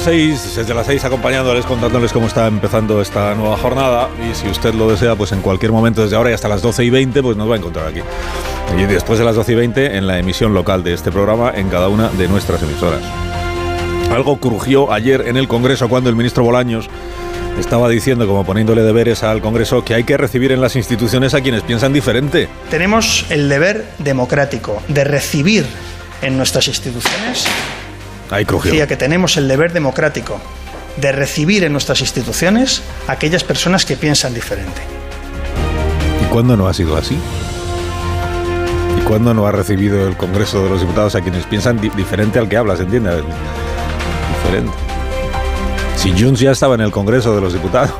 Las seis, desde las seis acompañándoles, contándoles cómo está empezando esta nueva jornada y si usted lo desea, pues en cualquier momento desde ahora y hasta las 12 y 20, pues nos va a encontrar aquí. Y después de las 12 y 20 en la emisión local de este programa en cada una de nuestras emisoras. Algo crujió ayer en el Congreso cuando el ministro Bolaños estaba diciendo, como poniéndole deberes al Congreso, que hay que recibir en las instituciones a quienes piensan diferente. Tenemos el deber democrático de recibir en nuestras instituciones. Ahí crujió. Decía que tenemos el deber democrático de recibir en nuestras instituciones a aquellas personas que piensan diferente. ¿Y cuándo no ha sido así? ¿Y cuándo no ha recibido el Congreso de los Diputados a quienes piensan di- diferente al que habla, se entiende? Diferente. Si Junts ya estaba en el Congreso de los Diputados.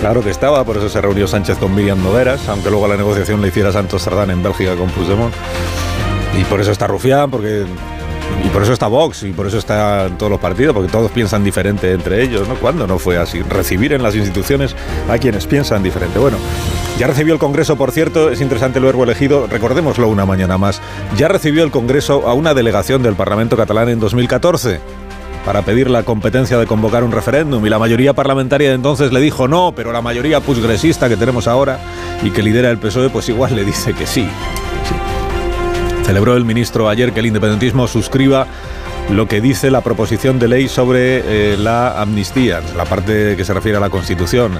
Claro que estaba, por eso se reunió Sánchez con Miriam Nogueras, aunque luego la negociación la hiciera Santos Sardán en Bélgica con Puigdemont. Y por eso está Rufián, porque y por eso está Vox, y por eso está en todos los partidos, porque todos piensan diferente entre ellos, ¿no? ¿Cuándo no fue así? Recibir en las instituciones a quienes piensan diferente. Bueno, ya recibió el Congreso, por cierto, es interesante el verbo elegido, recordémoslo una mañana más, ya recibió el Congreso a una delegación del Parlamento catalán en 2014 para pedir la competencia de convocar un referéndum y la mayoría parlamentaria de entonces le dijo no, pero la mayoría pusgresista que tenemos ahora y que lidera el PSOE pues igual le dice que sí. Celebró el ministro ayer que el independentismo suscriba lo que dice la proposición de ley sobre eh, la amnistía, la parte que se refiere a la Constitución.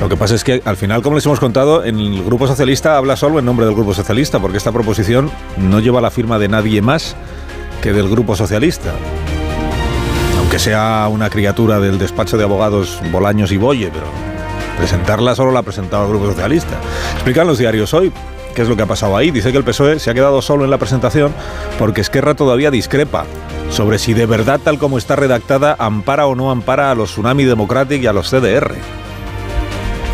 Lo que pasa es que al final, como les hemos contado, el Grupo Socialista habla solo en nombre del Grupo Socialista, porque esta proposición no lleva la firma de nadie más que del Grupo Socialista. Aunque sea una criatura del despacho de abogados Bolaños y Boye, pero presentarla solo la ha presentado el Grupo Socialista. Explican los diarios hoy qué es lo que ha pasado ahí. Dice que el PSOE se ha quedado solo en la presentación porque Esquerra todavía discrepa sobre si de verdad, tal como está redactada, ampara o no ampara a los Tsunami Democratic y a los CDR.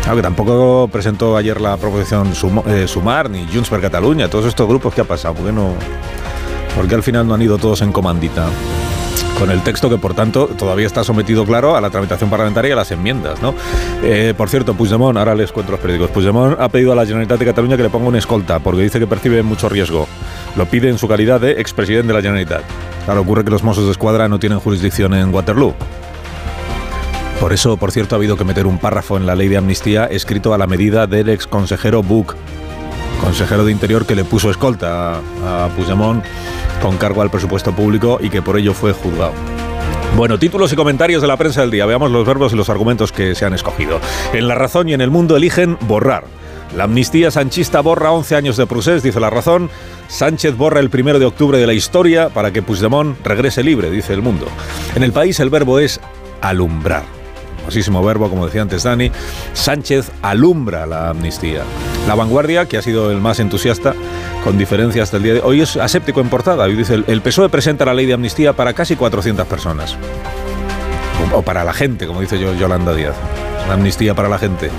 Claro que tampoco presentó ayer la proposición eh, Sumar ni Junts per Catalunya, todos estos grupos, ¿qué ha pasado? ¿Por qué, no, ¿Por qué al final no han ido todos en comandita? Con el texto que, por tanto, todavía está sometido, claro, a la tramitación parlamentaria y a las enmiendas, ¿no? Eh, por cierto, Puigdemont, ahora les cuento los periódicos, Puigdemont ha pedido a la Generalitat de Cataluña que le ponga una escolta, porque dice que percibe mucho riesgo. Lo pide en su calidad de expresidente de la Generalitat. Claro, ocurre que los Mossos de Escuadra no tienen jurisdicción en Waterloo. Por eso, por cierto, ha habido que meter un párrafo en la ley de amnistía escrito a la medida del ex consejero Buch, consejero de Interior que le puso escolta a, a Puigdemont con cargo al presupuesto público y que por ello fue juzgado. Bueno, títulos y comentarios de la prensa del día. Veamos los verbos y los argumentos que se han escogido. En La Razón y en El Mundo eligen borrar. La amnistía sanchista borra 11 años de procés, dice La Razón. Sánchez borra el primero de octubre de la historia para que Puigdemont regrese libre, dice El Mundo. En el país el verbo es alumbrar. Famosísimo verbo, como decía antes Dani. Sánchez alumbra la amnistía. La vanguardia, que ha sido el más entusiasta, con diferencia hasta el día de hoy, es aséptico en portada. Hoy dice, el PSOE presenta la ley de amnistía para casi 400 personas. O, para la gente, como dice yo- Yolanda Díaz. Una amnistía para la gente.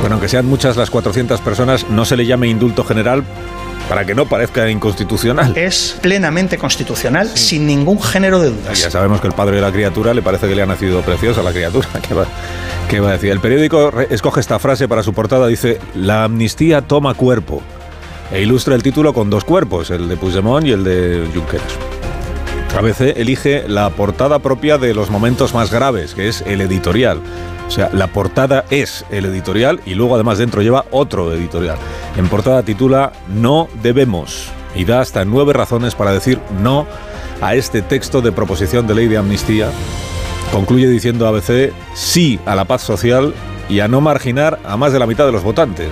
Bueno, aunque sean muchas las 400 personas, no se le llame indulto general para que no parezca inconstitucional. Es plenamente constitucional, sin ningún género de Y dudas. Ya sabemos que el padre de la criatura le parece que le ha nacido preciosa la criatura. ¿Qué va, qué va a decir? El periódico escoge esta frase para su portada. Dice, la amnistía toma cuerpo. E ilustra el título con dos cuerpos, el de Puigdemont y el de Junqueras. ABC elige la portada propia de los momentos más graves, que es el editorial. O sea, la portada es el editorial y luego además dentro lleva otro editorial. En portada titula No debemos y da hasta nueve razones para decir no a este texto de proposición de ley de amnistía. Concluye diciendo ABC sí a la paz social y a no marginar a más de la mitad de los votantes.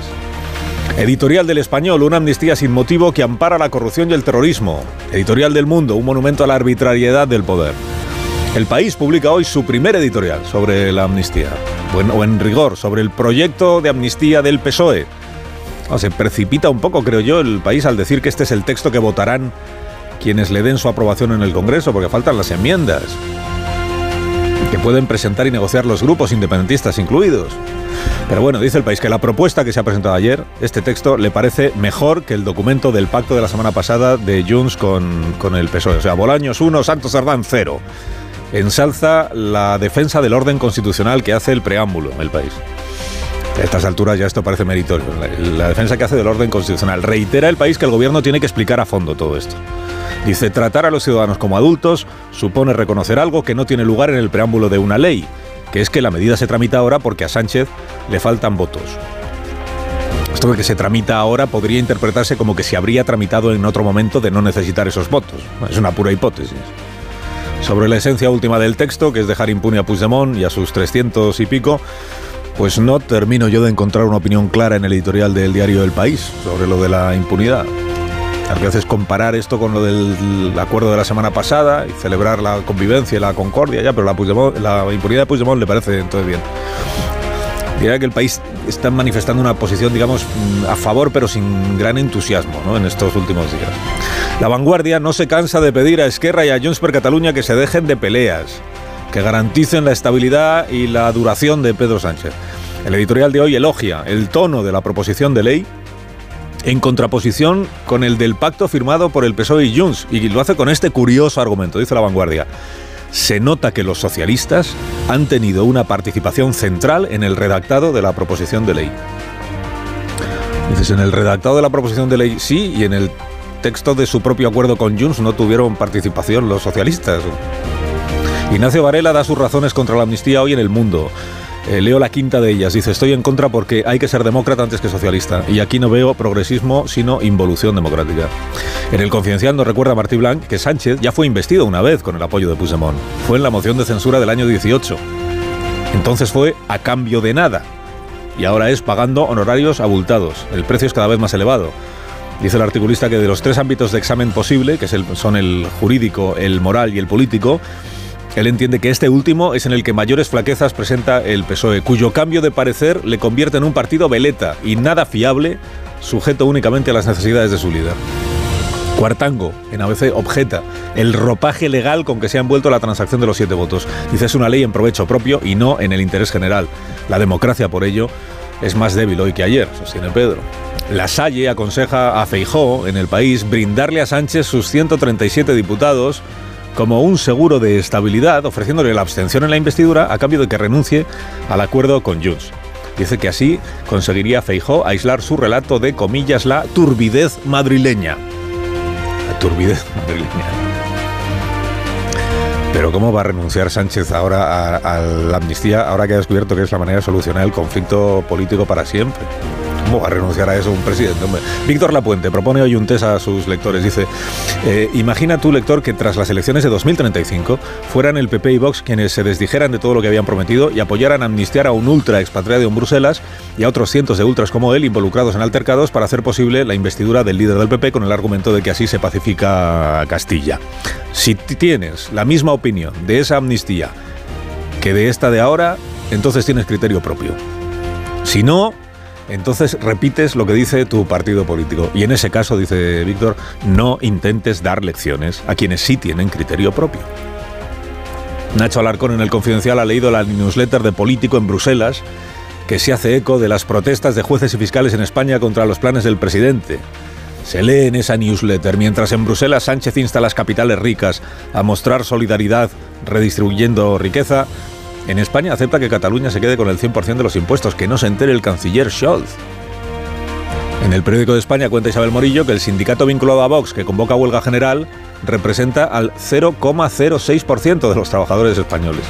Editorial del Español, una amnistía sin motivo que ampara la corrupción y el terrorismo. Editorial del Mundo, un monumento a la arbitrariedad del poder. El País publica hoy su primer editorial sobre la amnistía, bueno, o en rigor, sobre el proyecto de amnistía del PSOE. No, se precipita un poco, creo yo, el País al decir que este es el texto que votarán quienes le den su aprobación en el Congreso, porque faltan las enmiendas. que pueden presentar y negociar los grupos independentistas incluidos. Pero bueno, dice el país que la propuesta que se ha presentado ayer, este texto, le parece mejor que el documento del pacto de la semana pasada de Junts con, con el PSOE. O sea, Bolaños 1, Santos Sardán 0. Ensalza la defensa del orden constitucional que hace el preámbulo el país. A estas alturas ya esto parece meritorio. La defensa que hace del orden constitucional. Reitera el país que el gobierno tiene que explicar a fondo todo esto. Dice, tratar a los ciudadanos como adultos supone reconocer algo que no tiene lugar en el preámbulo de una ley, que es que la medida se tramita ahora porque a Sánchez le faltan votos. Esto de que se tramita ahora podría interpretarse como que se habría tramitado en otro momento de no necesitar esos votos. Es una pura hipótesis. Sobre la esencia última del texto, que es dejar impune a Puigdemont y a sus 300 y pico, pues no termino yo de encontrar una opinión clara en el editorial del diario El País sobre lo de la impunidad. A veces comparar esto con lo del acuerdo de la semana pasada y celebrar la convivencia y la concordia, ya, pero la, impunidad de Puigdemont le parece entonces bien. Diría que el país está manifestando una posición, digamos, a favor, pero sin gran entusiasmo ¿no? en estos últimos días. La vanguardia no se cansa de pedir a Esquerra y a Junts per Cataluña que se dejen de peleas, que garanticen la estabilidad y la duración de Pedro Sánchez. El editorial de hoy elogia el tono de la proposición de ley en contraposición con el del pacto firmado por el PSOE y Junts, y lo hace con este curioso argumento, dice la vanguardia. Se nota que los socialistas han tenido una participación central en el redactado de la proposición de ley. Dices, en el redactado de la proposición de ley sí, y en el texto de su propio acuerdo con Junts no tuvieron participación los socialistas. Ignacio Varela da sus razones contra la amnistía hoy en el mundo. Eh, leo la quinta de ellas. Dice, estoy en contra porque hay que ser demócrata antes que socialista. Y aquí no veo progresismo, sino involución democrática. En el Confidencial nos recuerda Martí Blanc que Sánchez ya fue investido una vez con el apoyo de Puigdemont. Fue en la moción de censura del año 18. Entonces fue a cambio de nada. Y ahora es pagando honorarios abultados. El precio es cada vez más elevado. Dice el articulista que de los tres ámbitos de examen posible, que son el jurídico, el moral y el político, él entiende que este último es en el que mayores flaquezas presenta el PSOE, cuyo cambio de parecer le convierte en un partido veleta y nada fiable, sujeto únicamente a las necesidades de su líder. Cuartango, en ABC, objeta el ropaje legal con que se ha envuelto la transacción de los siete votos. Dice es una ley en provecho propio y no en el interés general. La democracia, por ello, es más débil hoy que ayer, sostiene Pedro. La Salle aconseja a Feijó, en el país, brindarle a Sánchez sus 137 diputados como un seguro de estabilidad, ofreciéndole la abstención en la investidura a cambio de que renuncie al acuerdo con Junts. Dice que así conseguiría Feijó aislar su relato de, comillas, la turbidez madrileña. La turbidez madrileña. Pero ¿cómo va a renunciar Sánchez ahora a, a, la amnistía, ahora que ha descubierto que es la manera de solucionar el conflicto político para siempre? ¿Cómo va a renunciar a eso un presidente? Víctor Lapuente propone hoy un test a sus lectores. Dice, eh, imagina tu lector que tras las elecciones de 2035 fueran el PP y Vox quienes se desdijeran de todo lo que habían prometido y apoyaran amnistiar a un ultra expatriado en Bruselas y a otros cientos de ultras como él involucrados en altercados para hacer posible la investidura del líder del PP con el argumento de que así se pacifica Castilla. Si tienes la misma opinión de esa amnistía que de esta de ahora, entonces tienes criterio propio. Si no, entonces repites lo que dice tu partido político. Y en ese caso, dice Víctor, no intentes dar lecciones a quienes sí tienen criterio propio. Nacho Alarcón en el Confidencial ha leído la newsletter de Político en Bruselas, que se hace eco de las protestas de jueces y fiscales en España contra los planes del presidente. Se lee en esa newsletter, mientras en Bruselas Sánchez insta a las capitales ricas a mostrar solidaridad redistribuyendo riqueza, en España acepta que Cataluña se quede con el 100% de los impuestos, que no se entere el canciller Scholz. En el periódico de España cuenta Isabel Morillo que el sindicato vinculado a Vox, que convoca huelga general, representa al 0,06% de los trabajadores españoles.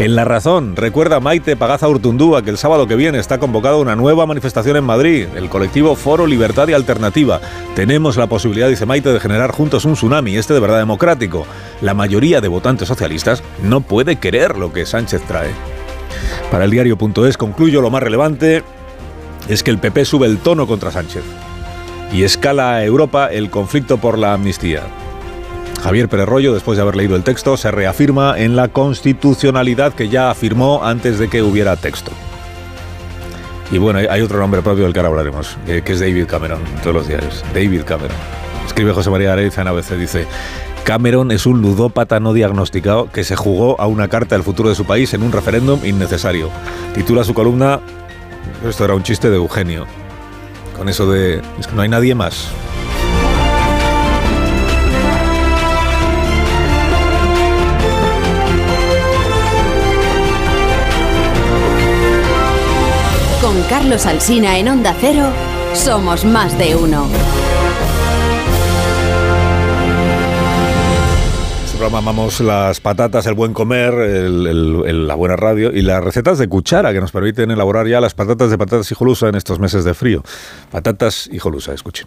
En La Razón, recuerda Maite Pagaza Urtundúa que el sábado que viene está convocada una nueva manifestación en Madrid, el colectivo Foro Libertad y Alternativa. Tenemos la posibilidad, dice Maite, de generar juntos un tsunami, este de verdad democrático. La mayoría de votantes socialistas no puede querer lo que Sánchez trae. Para el diario.es concluyo lo más relevante es que el PP sube el tono contra Sánchez y escala a Europa el conflicto por la amnistía. Javier Pérez después de haber leído el texto, se reafirma en la constitucionalidad que ya afirmó antes de que hubiera texto. Y bueno, hay otro nombre propio del que ahora hablaremos, que es David Cameron, todos los días. David Cameron. Escribe José María Areiza en ABC, dice, Cameron es un ludópata no diagnosticado que se jugó a una carta del futuro de su país en un referéndum innecesario. Titula su columna, esto era un chiste de Eugenio, con eso de, es que no hay nadie más. Con Carlos Alsina en Onda Cero, somos más de uno. Este programa amamos las patatas, el buen comer, la buena radio y las recetas de cuchara que nos permiten elaborar ya las patatas de patatas hijolusa en estos meses de frío. Patatas hijolusa, escuchen.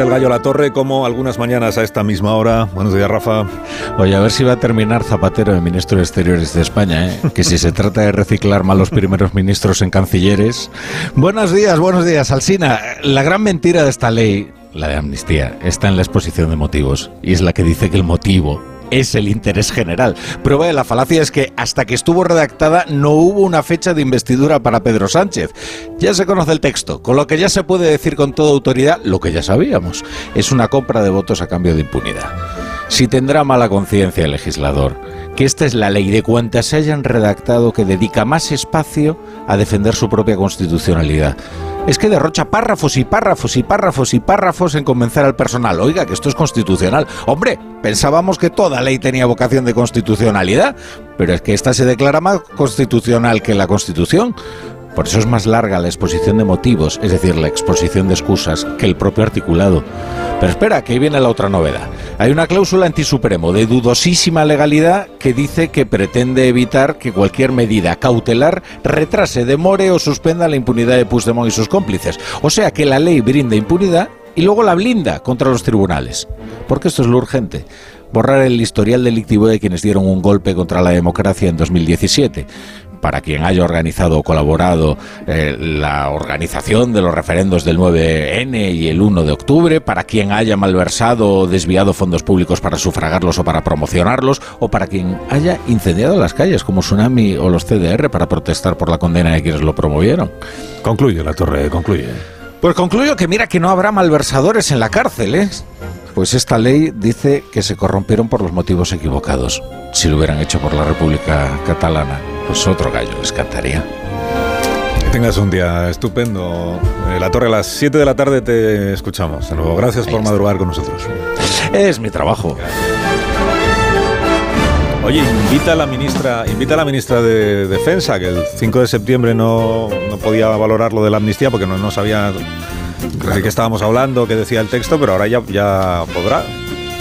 del Gallo La Torre, como algunas mañanas a esta misma hora. Buenos días, Rafa. Oye, a ver si va a terminar Zapatero de ministro de Exteriores de España, ¿eh? que si se trata de reciclar malos primeros ministros en cancilleres. Buenos días, buenos días, Alsina. La gran mentira de esta ley, la de amnistía, está en la exposición de motivos y es la que dice que el motivo es el interés general. Prueba de la falacia es que hasta que estuvo redactada no hubo una fecha de investidura para Pedro Sánchez. Ya se conoce el texto, con lo que ya se puede decir con toda autoridad lo que ya sabíamos. Es una compra de votos a cambio de impunidad. Si tendrá mala conciencia el legislador, que esta es la ley de cuantas se hayan redactado que dedica más espacio a defender su propia constitucionalidad. Es que derrocha párrafos y párrafos y párrafos y párrafos en convencer al personal. Oiga, que esto es constitucional. Hombre, pensábamos que toda ley tenía vocación de constitucionalidad, pero es que esta se declara más constitucional que la Constitución. Por eso es más larga la exposición de motivos, es decir, la exposición de excusas, que el propio articulado. Pero espera, que ahí viene la otra novedad. Hay una cláusula antisupremo de dudosísima legalidad que dice que pretende evitar que cualquier medida cautelar retrase, demore o suspenda la impunidad de Puigdemont y sus cómplices. O sea que la ley brinda impunidad y luego la blinda contra los tribunales. Porque esto es lo urgente borrar el historial delictivo de quienes dieron un golpe contra la democracia en 2017 para quien haya organizado o colaborado eh, la organización de los referendos del 9N y el 1 de octubre, para quien haya malversado o desviado fondos públicos para sufragarlos o para promocionarlos, o para quien haya incendiado las calles como Tsunami o los CDR para protestar por la condena de quienes lo promovieron. Concluye La Torre, concluye. Pues concluyo que mira que no habrá malversadores en la cárcel, ¿eh? Pues esta ley dice que se corrompieron por los motivos equivocados. Si lo hubieran hecho por la República Catalana, pues otro gallo les cantaría. Que tengas un día estupendo. Eh, La Torre a las 7 de la tarde te escuchamos. De nuevo, gracias por madrugar con nosotros. Es mi trabajo. Oye, invita a la ministra, invita a la ministra de Defensa, que el 5 de septiembre no, no podía valorar lo de la amnistía porque no, no sabía de qué estábamos hablando, qué decía el texto, pero ahora ya, ya podrá.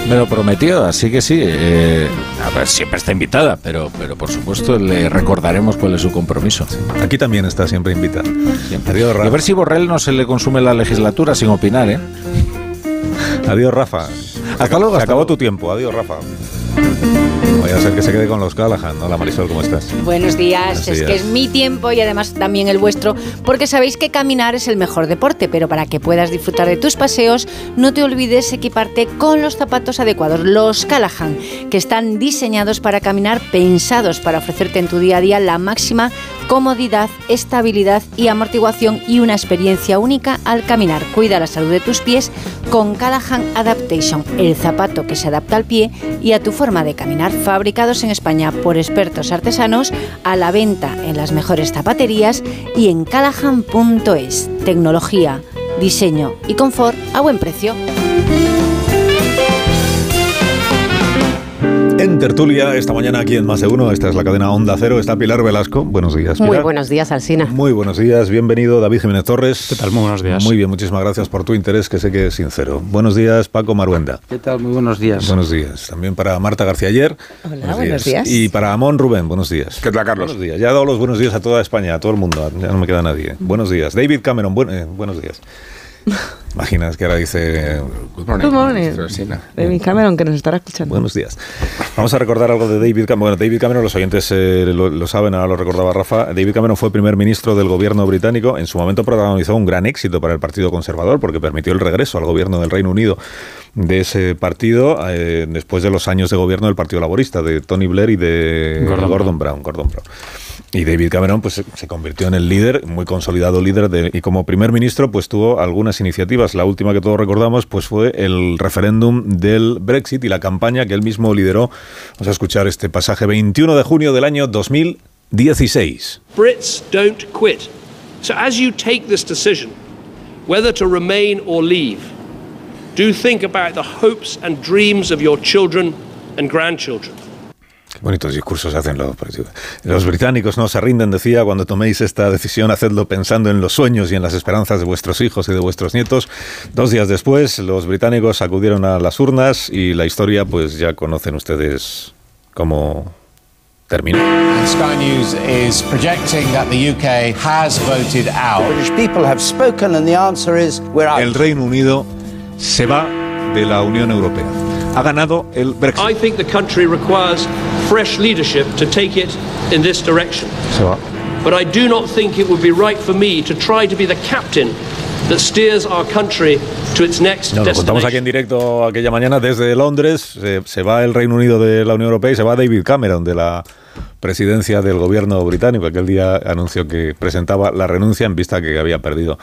Me lo prometió, así que sí. eh, a ver, siempre está invitada, pero, pero por supuesto le recordaremos cuál es su compromiso. Aquí también está siempre invitada. Siempre. Adiós, Y a ver si Borrell no se le consume la legislatura sin opinar, ¿eh? Adiós, Rafa. Hasta luego, Se hasta acabó luego. tu tiempo. Adiós, Rafa. Vaya a ser que se quede con los Callahan. Hola, Marisol, ¿cómo estás? Buenos días, Buenos es días. que es mi tiempo y además también el vuestro, porque sabéis que caminar es el mejor deporte, pero para que puedas disfrutar de tus paseos, no te olvides equiparte con los zapatos adecuados, los Callahan, que están diseñados para caminar, pensados para ofrecerte en tu día a día la máxima comodidad, estabilidad y amortiguación y una experiencia única al caminar. Cuida la salud de tus pies con Callahan Adaptation, el zapato que se adapta al pie y a tu forma de caminar, fabricados en España por expertos artesanos, a la venta en las mejores zapaterías y en callahan.es. Tecnología, diseño y confort a buen precio. En tertulia, esta mañana aquí en Más de Uno, esta es la cadena Onda Cero, está Pilar Velasco. Buenos días, Muy Pilar. buenos días, Alsina. Muy buenos días, bienvenido David Jiménez Torres. ¿Qué tal? Muy buenos días. Muy bien, muchísimas gracias por tu interés, que sé que es sincero. Buenos días, Paco Maruenda. ¿Qué tal? Muy buenos días. Buenos días. También para Marta García Ayer. Hola, buenos días. Y para Amón Rubén, buenos días. ¿Qué tal, Carlos? Buenos días. Ya he dado los buenos días a toda España, a todo el mundo. Ya no me queda nadie. Buenos días. David Cameron, buen- eh, buenos días. Imaginas que ahora dice Good morning, David Cameron, que nos estará escuchando. Buenos días. Vamos a recordar algo de David Cameron. Bueno, David Cameron, los oyentes eh, lo, saben, ahora lo recordaba Rafa. David Cameron fue primer ministro del gobierno británico. En su momento protagonizó un gran éxito para el Partido Conservador porque permitió el regreso al gobierno del Reino Unido de ese partido eh, después de los años de gobierno del Partido Laborista, de Tony Blair y de Gordon, Brown. Gordon Brown. Y David Cameron pues, se convirtió en el líder, muy consolidado líder, de, y como primer ministro pues tuvo algunas iniciativas. La última que todos recordamos pues fue el referéndum del Brexit y la campaña que él mismo lideró. Vamos a escuchar este pasaje 21 de junio del año 2016. Brits don't quit. So as you take this decision, whether to remain or leave, do think about the hopes and dreams of your children and grandchildren. Qué bonitos discursos hacen los, los británicos. No se rinden, decía, cuando toméis esta decisión, hacedlo pensando en los sueños y en las esperanzas de vuestros hijos y de vuestros nietos. Dos días después, los británicos acudieron a las urnas y la historia, pues ya conocen ustedes cómo terminó. Sky News is projecting that the UK has voted out. British people have spoken and the answer is we're out. El Reino Unido se va de la Unión Europea. Ha ganado el Brexit. I think the country requires fresh leadership to take it in this direction. Va. But I do not think it would be right for me to try to be the captain that steers our country to its next no, lo contamos aquí en directo aquella mañana desde Londres. Se, se, va el Reino Unido de la Unión Europea y se va David Cameron de la presidencia del gobierno británico. Aquel día anunció que presentaba la renuncia en vista que había perdido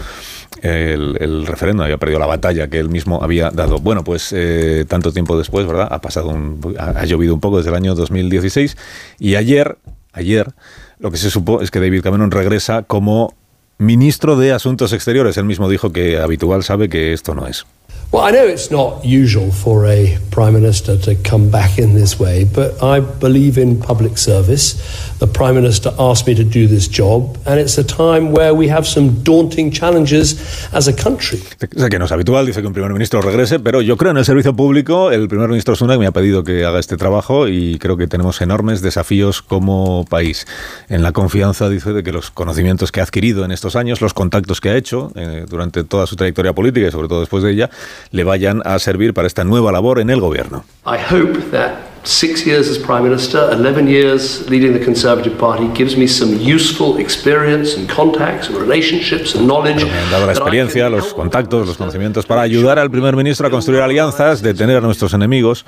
el, el referéndum, había perdido la batalla que él mismo había dado. Bueno, pues eh, tanto tiempo después, ¿verdad? Ha pasado un, ha, llovido un poco desde el año 2016 y ayer, ayer, lo que se supo es que David Cameron regresa como ministro de Asuntos Exteriores. Él mismo dijo que habitual sabe que esto no es. Well, I know it's not usual for a Prime Minister to come back in this way, but I believe in public service. The Prime Minister asked me to do this job, and it's a time where we have some daunting challenges as a country. Que no es habitual, dice que un primer ministro regrese, pero yo creo en el servicio público. El primer ministro Sunak me ha pedido que haga este trabajo y creo que tenemos enormes desafíos como país. En la confianza, dice, de que los conocimientos que ha adquirido en estos años, los contactos que ha hecho eh, durante toda su trayectoria política y sobre todo después de ella, le vayan a servir para esta nueva labor en el gobierno. I hope that six years as Prime Minister, 11 years leading the Conservative Party gives me some useful experience and contacts and relationships and knowledge. Me han dado la experiencia, los contactos, los conocimientos para ayudar al primer ministro a construir alianzas, detener a nuestros enemigos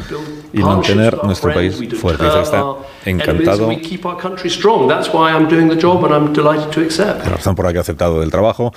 y mantener nuestro país fuerte. está encantado. La razón por la que ha aceptado el trabajo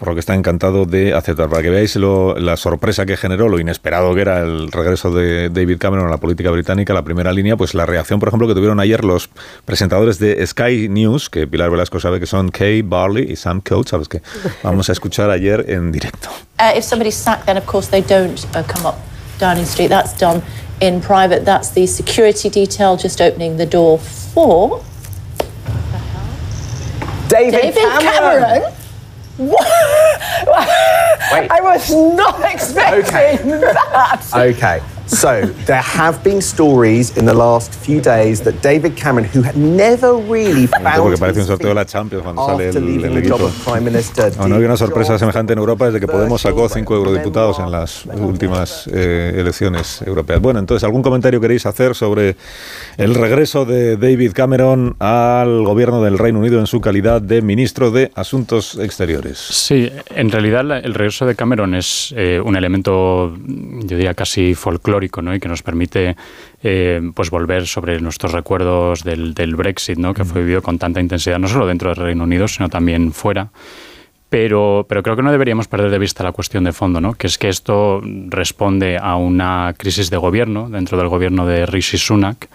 por lo que está encantado de aceptar. Para que veáis la sorpresa que generó, lo inesperado que era el regreso de David Cameron a la política británica, la primera línea, pues la reacción, por ejemplo, que tuvieron ayer los presentadores de Sky News, que Pilar Velasco sabe que son Kay Barley y Sam Coates, sabes que vamos a escuchar ayer en directo. Uh, if somebody's sat, then of course they don't uh, come up Downing Street. That's done in private. That's the security detail just opening the door for David, David Cameron. Cameron. What? I was not expecting okay. that. Okay. So, there have been stories in the last few days that David Cameron, who had never really found parece un sorteo de la Champions cuando sale el, equipo. Hay una sorpresa semejante en Europa desde que Podemos sacó cinco eurodiputados en las últimas eh, elecciones europeas. Bueno, entonces, ¿algún comentario queréis hacer sobre el regreso de David Cameron al gobierno del Reino Unido en su calidad de ministro de Asuntos Exteriores? Sí, en realidad el regreso de Cameron es eh, un elemento, yo diría, casi folclórico y que nos permite eh, pues volver sobre nuestros recuerdos del, Brexit, ¿no? que fue vivido con tanta intensidad, no solo dentro del Reino Unido, sino también fuera. Pero, pero creo que no deberíamos perder de vista la cuestión de fondo, ¿no? que es que esto responde a una crisis de gobierno dentro del gobierno de Rishi Sunak,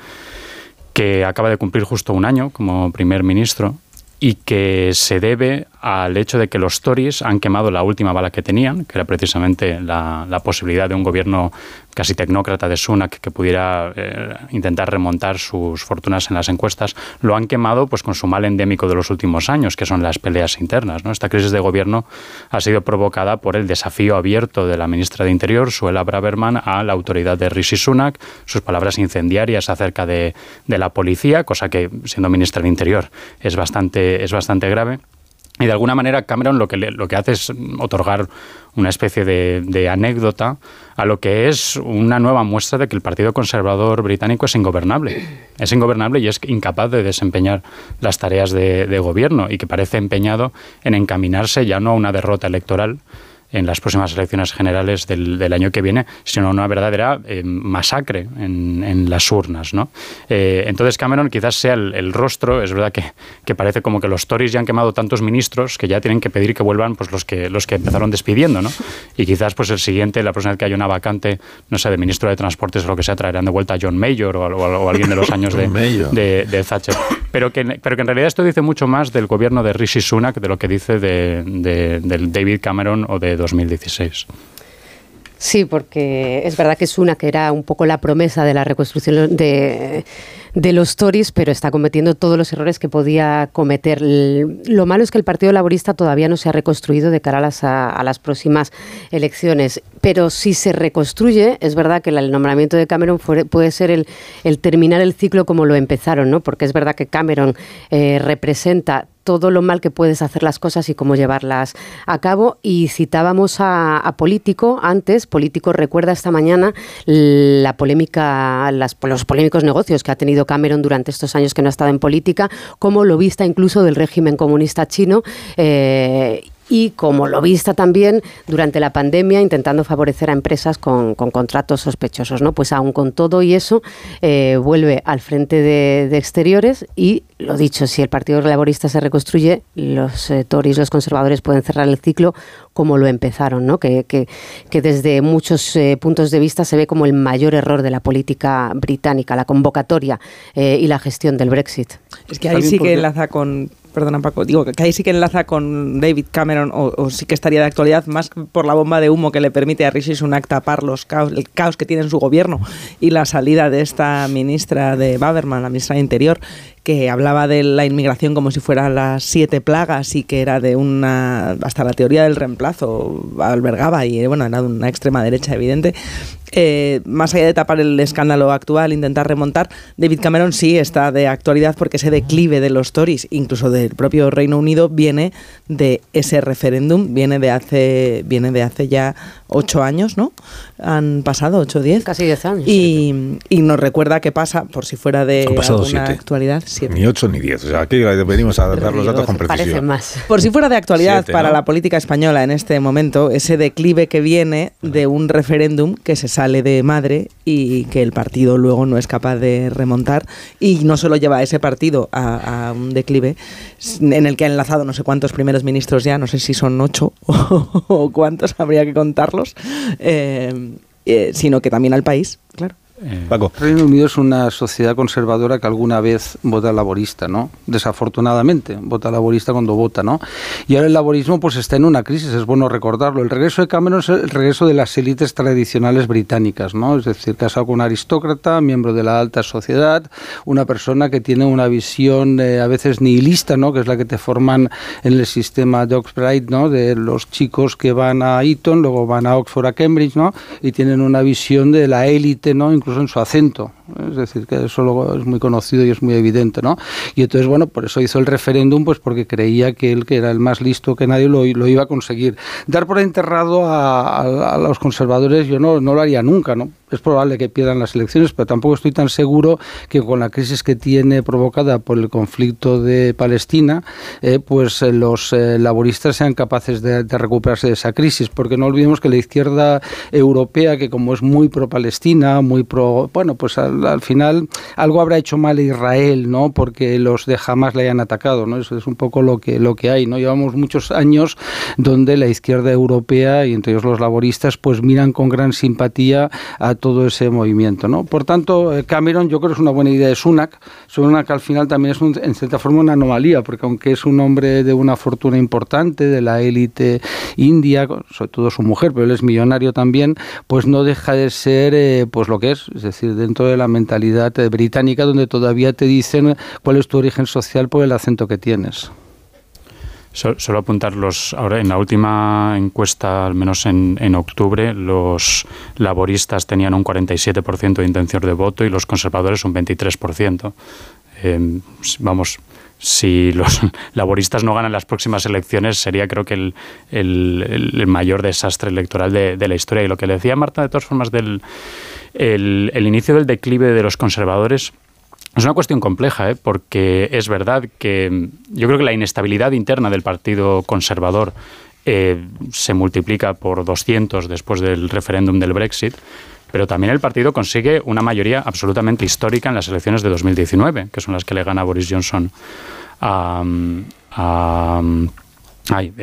que acaba de cumplir justo un año como primer ministro y que se debe al hecho de que los Tories han quemado la última bala que tenían, que era precisamente la, posibilidad de un gobierno casi tecnócrata de Sunak que pudiera eh, intentar remontar sus fortunas en las encuestas, lo han quemado pues con su mal endémico de los últimos años, que son las peleas internas. ¿no? Esta crisis de gobierno ha sido provocada por el desafío abierto de la ministra de Interior, Suela Braverman, a la autoridad de Rishi Sunak, sus palabras incendiarias acerca de, de la policía, cosa que siendo ministra de Interior es bastante, es bastante grave Y de alguna manera Cameron lo que, lo que hace es otorgar una especie de, anécdota a lo que es una nueva muestra de que el Partido Conservador británico es ingobernable. Es ingobernable y es incapaz de desempeñar las tareas de gobierno y que parece empeñado en encaminarse ya no a una derrota electoral, en las próximas elecciones generales del, del año que viene, sino una verdadera eh, masacre en, en, las urnas. ¿no? Eh, entonces Cameron quizás sea el, rostro, es verdad que, que, parece como que los Tories ya han quemado tantos ministros que ya tienen que pedir que vuelvan pues, los, que, los que empezaron despidiendo. ¿no? Y quizás pues, el siguiente, la próxima vez que haya una vacante, no sé, de ministro de Transportes o lo que sea, traerán de vuelta a John Mayor o, o, alguien de los años de, de, de, Thatcher. Pero que, pero que en realidad esto dice mucho más del gobierno de Rishi Sunak de lo que dice de, del David Cameron o de 2016. Sí, porque es verdad que es una que era un poco la promesa de la reconstrucción de, de, los Tories, pero está cometiendo todos los errores que podía cometer. Lo malo es que el Partido Laborista todavía no se ha reconstruido de cara a las, próximas elecciones. Pero si se reconstruye, es verdad que el nombramiento de Cameron puede ser el, el, terminar el ciclo como lo empezaron, ¿no? Porque es verdad que Cameron eh, representa todo lo mal que puedes hacer las cosas y cómo llevarlas a cabo. Y citábamos a, Político antes. Político recuerda esta mañana la polémica, las, los polémicos negocios que ha tenido Cameron durante estos años que no ha estado en política, como lo vista incluso del régimen comunista chino. Eh, y como lo vista también durante la pandemia intentando favorecer a empresas con, contratos sospechosos. ¿no? Pues aún con todo y eso eh, vuelve al frente de, exteriores y lo dicho, si el Partido Laborista se reconstruye, los eh, Tories, los conservadores pueden cerrar el ciclo como lo empezaron, ¿no? que, que, que desde muchos eh, puntos de vista se ve como el mayor error de la política británica, la convocatoria y la gestión del Brexit. Es que ahí sí que enlaza con perdona Paco, digo que ahí sí que enlaza con David Cameron o, sí que estaría de actualidad más por la bomba de humo que le permite a Rishi Sunak tapar los caos, el caos que tiene en su gobierno y la salida de esta ministra de Baberman, la ministra de Interior, que hablaba de la inmigración como si fuera las siete plagas y que era de una hasta la teoría del reemplazo albergaba y bueno era de una extrema derecha evidente eh, más allá de tapar el escándalo actual, intentar remontar, David Cameron sí está de actualidad porque ese declive de los Tories, incluso del propio Reino Unido, viene de ese referéndum, viene de hace, viene de hace ya ocho años, ¿no? Han pasado ocho o diez. Casi diez años. Y, y, nos recuerda qué pasa, por si fuera de alguna actualidad. Ni ocho ni diez. O sea, aquí venimos a dar los datos con precisión. Más. Por si fuera de actualidad para la política española en este momento, ese declive que viene de un referéndum que se sale de madre y que el partido luego no es capaz de remontar y no solo lleva a ese partido a, un declive en el que ha enlazado no sé cuántos primeros ministros ya, no sé si son ocho o, cuántos, habría que contarlos, eh, eh, sino que también al país, claro. Eh, Paco. Reino Unido es una sociedad conservadora que alguna vez vota laborista, ¿no? Desafortunadamente, vota laborista cuando vota, ¿no? Y ahora el laborismo pues está en una crisis, es bueno recordarlo. El regreso de Cameron es el regreso de las élites tradicionales británicas, ¿no? Es decir, casado con un aristócrata, miembro de la alta sociedad, una persona que tiene una visión eh, a veces nihilista, ¿no? Que es la que te forman en el sistema de Oxford, ¿no? De los chicos que van a Eton, luego van a Oxford, a Cambridge, ¿no? Y tienen una visión de la élite, ¿no? Incluso en su acento. Es decir, que eso es muy conocido y es muy evidente, ¿no? Y entonces, bueno, por eso hizo el referéndum, pues porque creía que él, que era el más listo que nadie, lo, lo iba a conseguir. Dar por enterrado a, los conservadores yo no, no lo haría nunca, ¿no? Es probable que pierdan las elecciones, pero tampoco estoy tan seguro que con la crisis que tiene provocada por el conflicto de Palestina, eh, pues eh, los eh, laboristas sean capaces de, recuperarse de esa crisis, porque no olvidemos que la izquierda europea, que como es muy pro-Palestina, muy pro, bueno, pues al, final algo habrá hecho mal Israel, ¿no? Porque los de Hamas le hayan atacado, ¿no? Eso es un poco lo que lo que hay, ¿no? Llevamos muchos años donde la izquierda europea y entre ellos los laboristas, pues miran con gran simpatía a todo ese movimiento. ¿no? Por tanto, eh, Cameron yo creo que es una buena idea de Sunak. Sunak al final también es en cierta forma una anomalía, porque aunque es un hombre de una fortuna importante, de la élite india, sobre todo su mujer, pero él es millonario también, pues no deja de ser eh, pues lo que es, es decir, dentro de la mentalidad eh, británica donde todavía te dicen cuál es tu origen social por el acento que tienes. Solo apuntar los ahora en la última encuesta, al menos en, en octubre, los laboristas tenían un 47% de intención de voto y los conservadores un 23%. Eh, vamos, si los laboristas no ganan las próximas elecciones, sería creo que el, el, mayor desastre electoral de, de, la historia. Y lo que le decía Marta, de todas formas, del el, inicio del declive de los conservadores es una cuestión compleja, ¿eh? porque es verdad que yo creo que la inestabilidad interna del Partido Conservador eh, se multiplica por 200 después del referéndum del Brexit, pero también el partido consigue una mayoría absolutamente histórica en las elecciones de 2019, que son las que le gana Boris Johnson a, a Ay,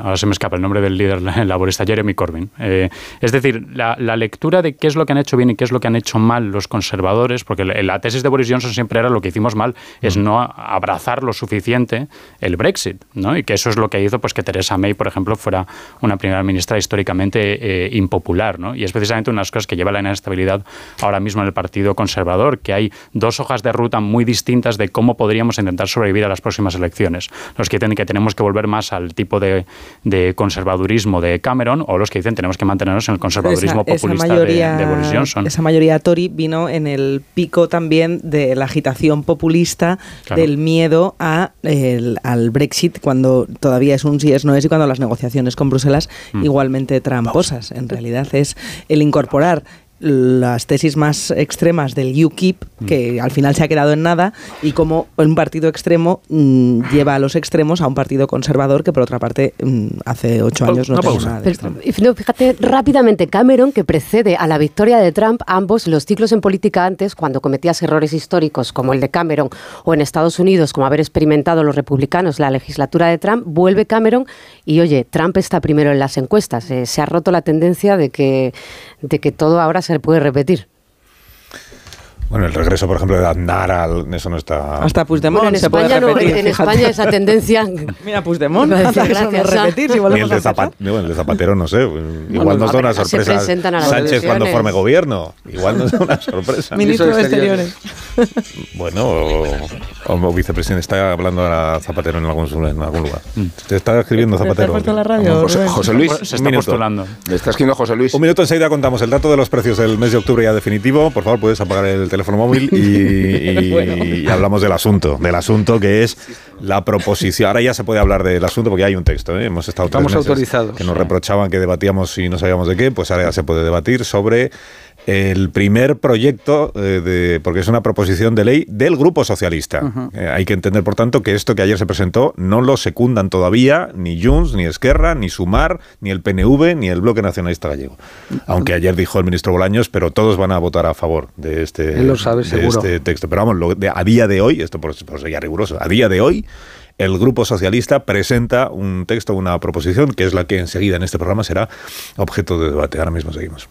ahora se me escapa el nombre del líder laborista, Jeremy Corbyn. Eh, es decir, la, lectura de qué es lo que han hecho bien y qué es lo que han hecho mal los conservadores, porque la tesis de Boris Johnson siempre era lo que hicimos mal, es mm. no abrazar lo suficiente el Brexit, ¿no? Y que eso es lo que hizo pues que Theresa May, por ejemplo, fuera una primera ministra históricamente eh, impopular, ¿no? Y es precisamente una de las cosas que lleva la inestabilidad ahora mismo en el Partido Conservador, que hay dos hojas de ruta muy distintas de cómo podríamos intentar sobrevivir a las próximas elecciones. Los que dicen que tenemos que volver más al tipo de, conservadurismo de Cameron o los que dicen tenemos que mantenernos en el conservadurismo populista de, Boris Johnson. Esa mayoría Tory vino en el pico también de la agitación populista, del miedo a al Brexit, cuando todavía es un sí es no es y cuando las negociaciones con Bruselas mm. igualmente tramposas. En realidad es el incorporar las tesis más extremas del UKIP, que mm. al final se ha quedado en nada, y cómo un partido extremo mm, lleva a los extremos a un partido conservador que, por otra parte, mm, hace ocho años no tenía nada de extremo. fíjate, rápidamente, Cameron, que precede a la victoria de Trump, ambos los ciclos en política antes, cuando cometías errores históricos como el de Cameron, o en Estados Unidos, como haber experimentado los republicanos la legislatura de Trump, vuelve Cameron y, oye, Trump está primero en las encuestas. Eh, se ha roto la tendencia de que, de que todo ahora se puede repetir. Bueno, el regreso, por ejemplo, de Aznar, al, eso no está... Hasta Puigdemont en se España puede repetir, En España esa tendencia... Mira, Puigdemont, hasta no repetir, si Ni el de, el de Zapatero, no sé. Igual nos da una sorpresa Sánchez cuando forme gobierno. Igual nos da una sorpresa. Ministro de Exteriores. Bueno, o, vicepresidente. Está hablando a Zapatero en algún, en algún lugar. Mm. Te está escribiendo Zapatero. ¿Te la radio, José, Luis. Se está postulando. Le está escribiendo José Luis. Un minuto enseguida contamos el dato de los precios del mes de octubre ya definitivo. Por favor, puedes apagar el teléfono móvil y, hablamos del asunto, del asunto que es la proposición. Ahora ya se puede hablar del asunto porque hay un texto, ¿eh? hemos estado Estamos autorizados. que nos reprochaban que debatíamos y no sabíamos de qué, pues ahora ya se puede debatir sobre el primer proyecto, eh, de, porque es una proposición de ley del Grupo Socialista. Eh, hay que entender, por tanto, que esto que ayer se presentó no lo secundan todavía ni Junts, ni Esquerra, ni Sumar, ni el PNV, ni el Bloque Nacionalista Gallego. Aunque ayer dijo el ministro Bolaños, pero todos van a votar a favor de este, este texto. Pero vamos, a día de hoy, esto por, por ser ya riguroso, a día de hoy el Grupo Socialista presenta un texto, una proposición, que es la que enseguida en este programa será objeto de debate. Ahora mismo seguimos.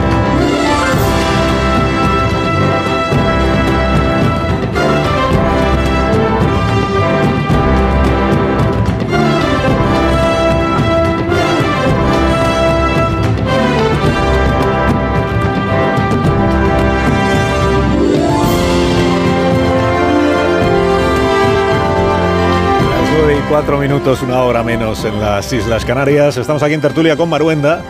Cuatro minutos, una hora menos en las Islas Canarias. Estamos aquí en Tertulia con Maruenda.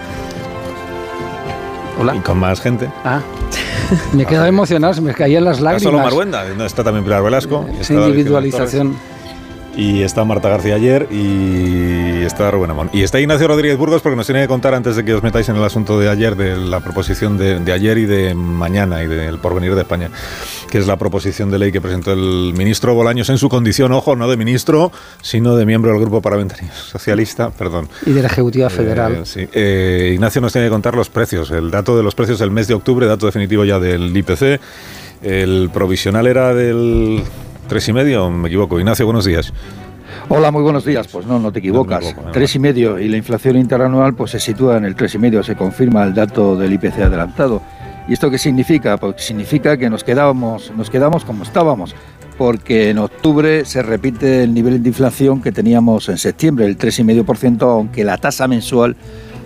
Hola. Y con más gente. Ah. Me quedaba emocionado, se me caían las lágrimas. No solo Maruenda, está también Pilar Velasco. Esa individualización y está Marta García ayer y está Rubén Amón. Y está Ignacio Rodríguez Burgos porque nos tiene que contar antes de que os metáis en el asunto de ayer, de la proposición de, ayer y de mañana y del porvenir de España, que es la proposición de ley que presentó el ministro Bolaños en su condición, ojo, no de ministro, sino de miembro del Grupo Parlamentario Socialista, perdón. Y de la Ejecutiva eh, Federal. sí. Eh, Ignacio nos tiene que contar los precios, el dato de los precios del mes de octubre, dato definitivo ya del IPC. El provisional era del ¿Tres y medio? Me equivoco. Ignacio, buenos días. Hola, muy buenos días. Pues no, no te equivocas. tres y medio y la inflación interanual pues se sitúa en el tres y medio. Se confirma el dato del IPC adelantado. ¿Y esto qué significa? Pues significa que nos quedamos, nos quedamos como estábamos, porque en octubre se repite el nivel de inflación que teníamos en septiembre, el 3,5%, aunque la tasa mensual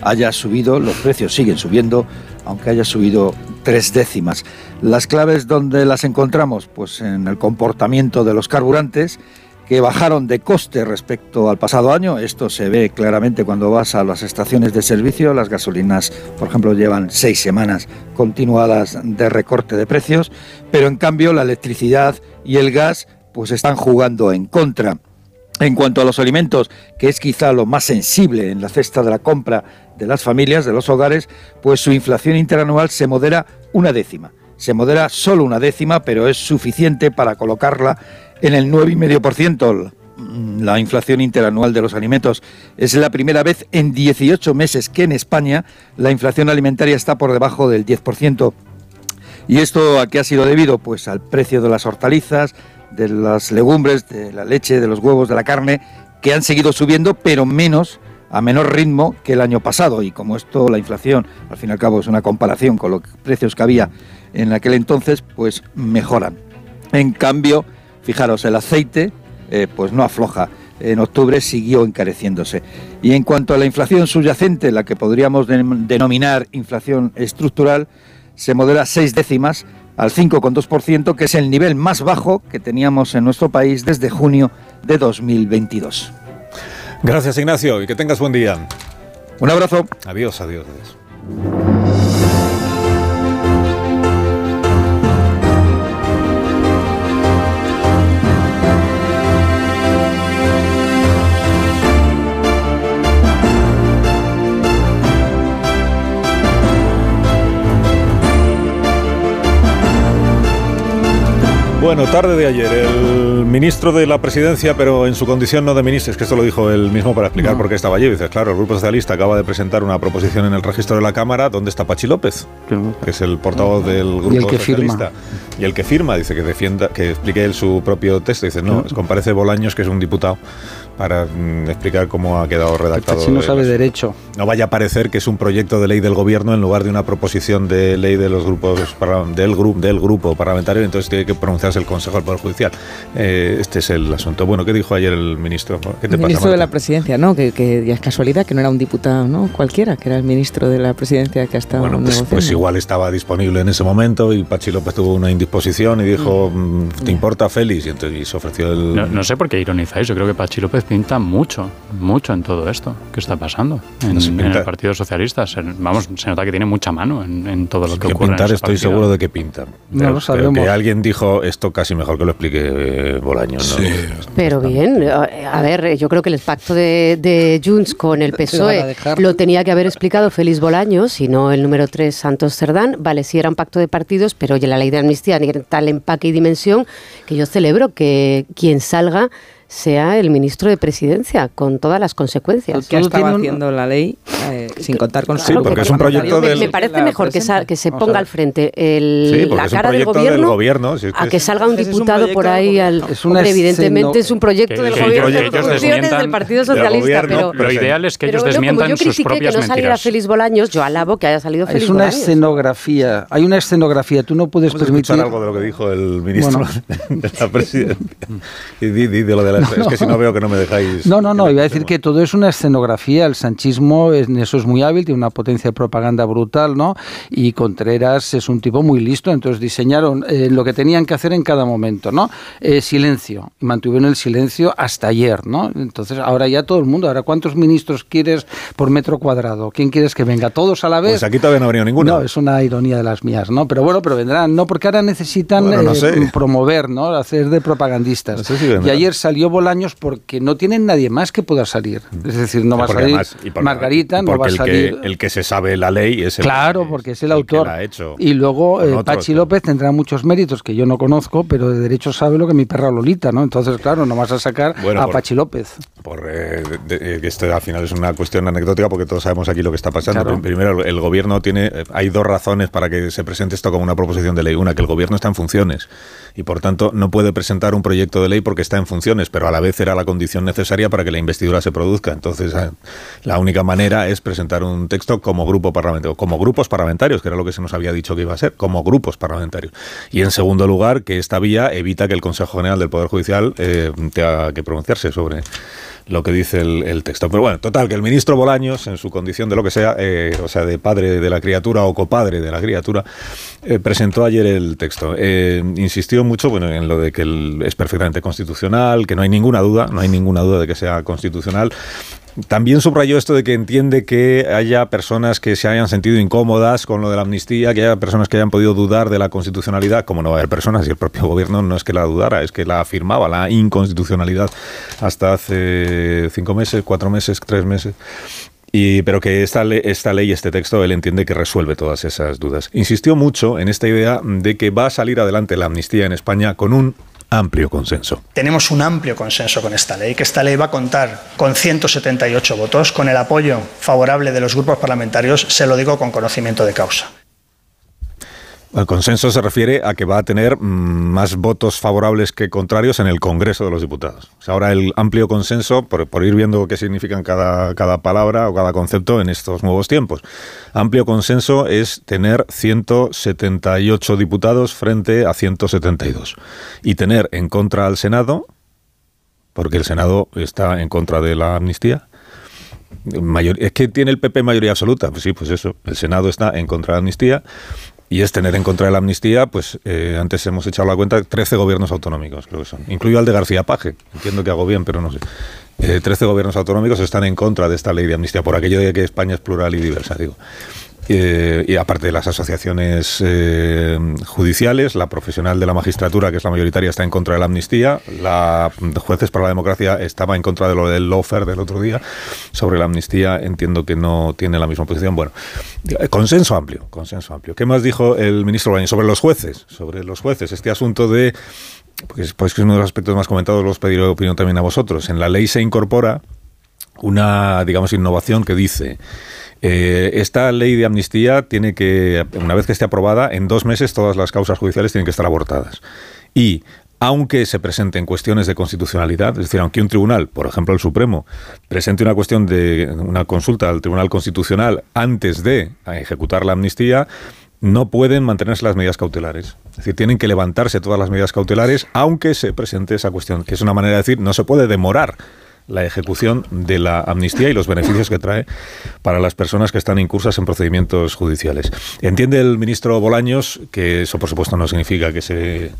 haya subido, los precios siguen subiendo, aunque haya subido tres décimas. Las claves donde las encontramos, pues en el comportamiento de los carburantes, que bajaron de coste respecto al pasado año. Esto se ve claramente cuando vas a las estaciones de servicio. Las gasolinas, por ejemplo, llevan seis semanas continuadas de recorte de precios, pero en cambio la electricidad y el gas pues están jugando en contra. En cuanto a los alimentos, que es quizá lo más sensible en la cesta de la compra de las familias, de los hogares, pues su inflación interanual se modera una décima. Se modera solo una décima, pero es suficiente para colocarla en el 9,5%. La inflación interanual de los alimentos es la primera vez en 18 meses que en España la inflación alimentaria está por debajo del 10%. ¿Y esto a qué ha sido debido? Pues al precio de las hortalizas, de las legumbres, de la leche, de los huevos, de la carne, que han seguido subiendo, pero menos, a menor ritmo que el año pasado. Y como esto, la inflación, al fin y al cabo, es una comparación con los precios que había en aquel entonces, pues mejoran. En cambio, fijaros, el aceite, eh, pues no afloja. En octubre siguió encareciéndose. Y en cuanto a la inflación subyacente, la que podríamos denominar inflación estructural, se modera seis décimas al 5,2%, que es el nivel más bajo que teníamos en nuestro país desde junio de 2022. Gracias, Ignacio, y que tengas buen día. Un abrazo. Adiós, adiós. adiós. Bueno, tarde de ayer, el ministro de la presidencia, pero en su condición no de ministro, es que esto lo dijo él mismo para explicar por qué estaba allí. Dice, claro, el Grupo Socialista acaba de presentar una proposición en el registro de la Cámara. ¿Dónde está Pachi López? Que es el portavoz del Grupo y el que Socialista. Firma. Y el que firma, dice que defienda, que explique él su propio texto. Dice, no, comparece Bolaños, que es un diputado para mm, explicar cómo ha quedado redactado. Si no sabe derecho. No vaya a parecer que es un proyecto de ley del gobierno en lugar de una proposición de ley de los grupos del grupo del grupo parlamentario, entonces tiene que pronunciarse el Consejo del Poder Judicial. Eh, este es el asunto. Bueno, ¿qué dijo ayer el ministro? ¿Qué te el pasa, ministro de la presidencia, ¿no? Que, que ya es casualidad que no era un diputado, ¿no? Cualquiera, que era el ministro de la presidencia que ha estado Bueno, pues, pues igual estaba disponible en ese momento y Pachi López tuvo una indisposición y dijo, mm, ¿te importa Félix? Y entonces y se ofreció el... No, no sé por qué ironizáis. Yo creo que Pachi López pinta mucho, mucho en todo esto que está pasando en, el Partido Socialista. Se- vamos, se nota que tiene mucha mano en, en todo lo que, que ocurre. pintar estoy partido. seguro de que pinta. No Pero- lo pero sabemos. que alguien dijo esto casi mejor que lo explique eh, Bolaños. ¿no? Pero bien, a a ver, yo creo que el pacto de, de Junts con el PSOE lo tenía que haber explicado Félix Bolaños y no el número 3 Santos Cerdán. Vale, sí era un pacto de partidos, pero oye, la ley de amnistía tiene tal empaque y dimensión que yo celebro que quien salga sea el ministro de Presidencia, con todas las consecuencias. que estaba haciendo la ley eh, sin contar con su Sí, porque es un proyecto del- Me parece mejor que, sa- que se ponga al frente el- Sí, la un cara del gobierno, del gobierno, si es que a que salga un es un diputado por ahí al... Es una Hombre, evidentemente es un proyecto Que- del que- gobierno del Partido del Socialista, gobierno, pero... Lo ideal es que ellos desmientan yo sus critiqué que propias no saliera mentiras. Félix Bolaños, yo alabo que haya salido Félix Es una Bolaños. escenografía. Hay una escenografía. Tú no puedes permitir. algo de lo que dijo el ministro de la presidencia. Y de lo de la... Es que si no veo que no me dejáis... No, no, no, iba a decir que todo es una escenografía. El sanchismo en eso es muy hábil, tiene una potencia de propaganda brutal, ¿no? Y Contreras es un tipo muy listo, entonces diseñaron eh, lo que tenían que hacer en cada momento, ¿no? Eh, silencio, mantuvieron el silencio hasta ayer, ¿no? Entonces ahora ya todo el mundo, ahora ¿cuántos ministros quieres por metro cuadrado? ¿Quién quieres que venga? ¿Todos a la vez? Pues aquí todavía no ha venido ninguno. No, es una ironía de las mías, ¿no? Pero bueno, pero vendrán, ¿no? Porque ahora necesitan Bueno, no eh, promover, ¿no? Hacer de propagandistas. No sé si y ayer salió Bolaños porque no tienen nadie más que pueda salir. Es decir, no va a salir además- y porque- Margarita, no va a el salir... Que, el que se sabe la ley es el Claro, porque es el autor. la ha hecho. Y luego eh, otros, Pachi ¿no? López tendrá muchos méritos que yo no conozco, pero de derecho sabe lo que mi perra Lolita, ¿no? Entonces, claro, no vas a sacar Bueno, a por- Pachi López. por eh, de- de- que esto al final es una cuestión anecdótica porque todos sabemos aquí lo que está pasando. Claro. Primero, el gobierno tiene, eh, hay dos razones para que se presente esto como una proposición de ley. Una, que el gobierno está en funciones y por tanto no puede presentar un proyecto de ley porque está en funciones, pero a la vez era la condición necesaria para que la investidura se produzca. Entonces, eh, la única manera es presentar un texto como grupo parlamentario, como grupos parlamentarios, que era lo que se nos había dicho que iba a ser, como grupos parlamentarios. Y en segundo lugar, que esta vía evita que el Consejo General del Poder Judicial eh, tenga que pronunciarse sobre lo que dice el, texto. Pero bueno, total, que el ministro Bolaños, en su condición de lo que sea, eh, o sea, de padre de la criatura o copadre de la criatura, eh, presentó ayer el texto. Eh, insistió mucho bueno, en lo de que es perfectamente constitucional, que no hay ninguna duda, no hay ninguna duda de que sea constitucional. También subrayó esto de que entiende que haya personas que se hayan sentido incómodas con lo de la amnistía, que haya personas que hayan podido dudar de la constitucionalidad, como no va a haber personas, y el propio gobierno no es que la dudara, es que la afirmaba, la inconstitucionalidad, hasta hace cinco meses, cuatro meses, tres meses. Y, pero que esta, esta ley, este texto, él entiende que resuelve todas esas dudas. Insistió mucho en esta idea de que va a salir adelante la amnistía en España con un amplio consenso. Tenemos un amplio consenso con esta ley, que esta ley va a contar con 178 votos, con el apoyo favorable de los grupos parlamentarios, se lo digo con conocimiento de causa. El consenso se refiere a que va a tener mm, más votos favorables que contrarios en el Congreso de los Diputados. ahora el amplio consenso, por, ir viendo qué significan cada, cada palabra o cada concepto en estos nuevos tiempos. Amplio consenso es tener 178 diputados frente a 172. Y tener en contra al Senado, porque el Senado está en contra de la amnistía, es que tiene el PP mayoría absoluta. Pues sí, pues eso. El Senado está en contra de la amnistía y es tener en contra de la amnistía, pues eh, antes hemos echado la cuenta, 13 gobiernos autonómicos, creo que son. Incluyo al de García Paje, entiendo que hago bien, pero no sé. Eh, 13 gobiernos autonómicos están en contra de esta ley de amnistía, por aquello de que España es plural y diversa, digo. Eh, y aparte de las asociaciones eh, judiciales, la profesional de la magistratura, que es la mayoritaria, está en contra de la amnistía. La Jueces para la Democracia estaba en contra de lo del lawfare del otro día. Sobre la amnistía entiendo que no tiene la misma posición. Bueno, eh, consenso amplio, consenso amplio. ¿Qué más dijo el ministro Baño sobre los jueces? Sobre los jueces, este asunto de pues, pues que es uno de los aspectos más comentados, los pediré opinión también a vosotros. En la ley se incorpora una, digamos, innovación que dice eh, esta ley de amnistía tiene que, una vez que esté aprobada, en dos meses todas las causas judiciales tienen que estar abortadas. Y aunque se presenten cuestiones de constitucionalidad, es decir, aunque un tribunal, por ejemplo el Supremo, presente una cuestión de una consulta al Tribunal Constitucional antes de ejecutar la amnistía, no pueden mantenerse las medidas cautelares. Es decir, tienen que levantarse todas las medidas cautelares, aunque se presente esa cuestión, que es una manera de decir, no se puede demorar la ejecución de la amnistía y los beneficios que trae para las personas que están incursas en procedimientos judiciales. Entiende el ministro Bolaños que eso, por supuesto, no significa que se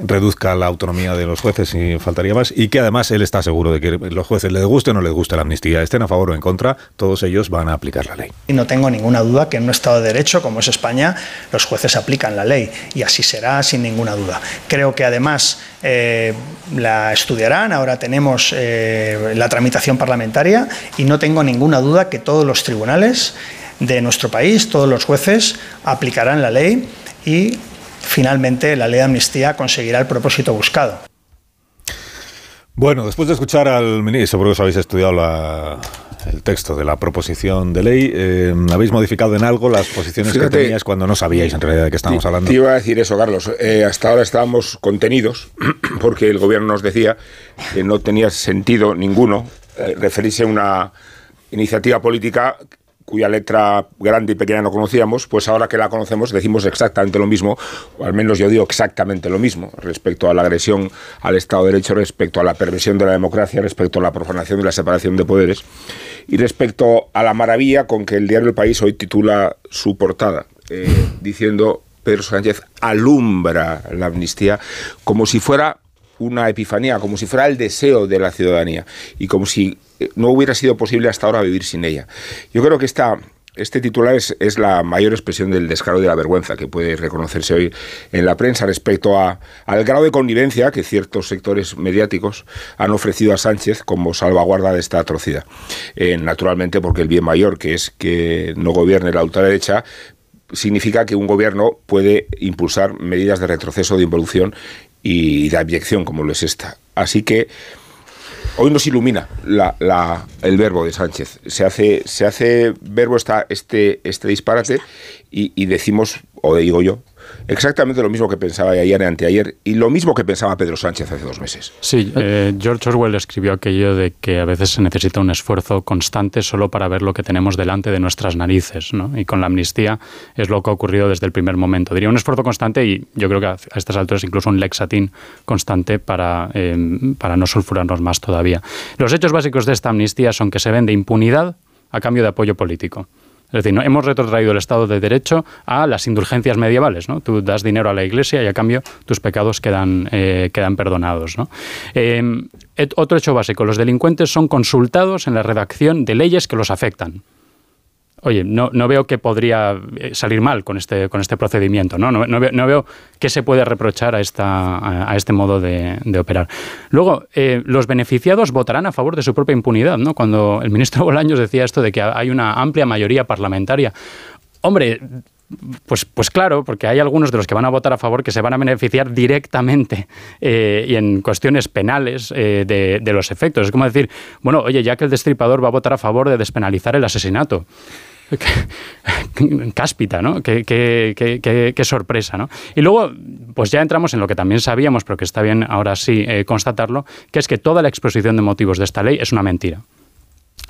reduzca la autonomía de los jueces y faltaría más y que además él está seguro de que los jueces les guste o no les guste la amnistía, estén a favor o en contra, todos ellos van a aplicar la ley. No tengo ninguna duda que en un Estado de Derecho como es España, los jueces aplican la ley y así será sin ninguna duda. Creo que además eh, la estudiarán, ahora tenemos eh, la tramitación parlamentaria y no tengo ninguna duda que todos los tribunales de nuestro país, todos los jueces aplicarán la ley y finalmente la ley de amnistía conseguirá el propósito buscado. Bueno, después de escuchar al ministro, seguro que os habéis estudiado el texto de la proposición de ley, eh, ¿habéis modificado en algo las posiciones que teníais cuando no sabíais en realidad de qué estábamos hablando? Te iba a decir eso, Carlos. Eh, hasta ahora estábamos contenidos porque el gobierno nos decía que no tenía sentido ninguno eh, referirse a una iniciativa política cuya letra grande y pequeña no conocíamos, pues ahora que la conocemos decimos exactamente lo mismo, o al menos yo digo exactamente lo mismo, respecto a la agresión al Estado de Derecho, respecto a la perversión de la democracia, respecto a la profanación y la separación de poderes, y respecto a la maravilla con que el diario El País hoy titula su portada, eh, diciendo Pedro Sánchez alumbra la amnistía como si fuera una epifanía, como si fuera el deseo de la ciudadanía y como si eh, no hubiera sido posible hasta ahora vivir sin ella. Yo creo que esta, este titular es, es, la mayor expresión del descaro y de la vergüenza que puede reconocerse hoy en la prensa respecto a, al grado de connivencia que ciertos sectores mediáticos han ofrecido a Sánchez como salvaguarda de esta atrocidad. Eh, naturalmente porque el bien mayor, que es que no gobierne la ultraderecha, significa que un gobierno puede impulsar medidas de retroceso, de involución y de abyección como lo es esta. Así que hoy nos ilumina la, el verbo de Sánchez. Se hace, se hace verbo esta, este, este disparate y, decimos, o digo yo, exactamente lo mismo que pensaba ayer y anteayer y lo mismo que pensaba Pedro Sánchez hace dos meses. Sí, eh, George Orwell escribió aquello de que a veces se necesita un esfuerzo constante solo para ver lo que tenemos delante de nuestras narices, ¿no? Y con la amnistía es lo que ha ocurrido desde el primer momento. Diría un esfuerzo constante y yo creo que a estas alturas incluso un lexatín constante para, eh, para no sulfurarnos más todavía. Los hechos básicos de esta amnistía son que se vende impunidad a cambio de apoyo político. Es decir, ¿no? hemos retrotraído el Estado de Derecho a las indulgencias medievales. ¿no? Tú das dinero a la Iglesia y a cambio tus pecados quedan, eh, quedan perdonados. ¿no? Eh, otro hecho básico, los delincuentes son consultados en la redacción de leyes que los afectan. Oye, no, no veo que podría eh, salir mal con este, con este procedimiento, ¿no? No, no, veo, no qué se puede reprochar a, esta, a, este modo de, de operar. Luego, eh, los beneficiados votarán a favor de su propia impunidad, ¿no? Cuando el ministro Bolaños decía esto de que hay una amplia mayoría parlamentaria. Hombre, pues, pues claro, porque hay algunos de los que van a votar a favor que se van a beneficiar directamente eh, y en cuestiones penales eh, de, los efectos. Es como decir, bueno, oye, ya que el destripador va a votar a favor de despenalizar el asesinato. cáspita, ¿no? Qué, sorpresa, ¿no? Y luego, pues ya entramos en lo que también sabíamos, pero que está bien ahora sí eh, constatarlo, que es que toda la exposición de motivos de esta ley es una mentira.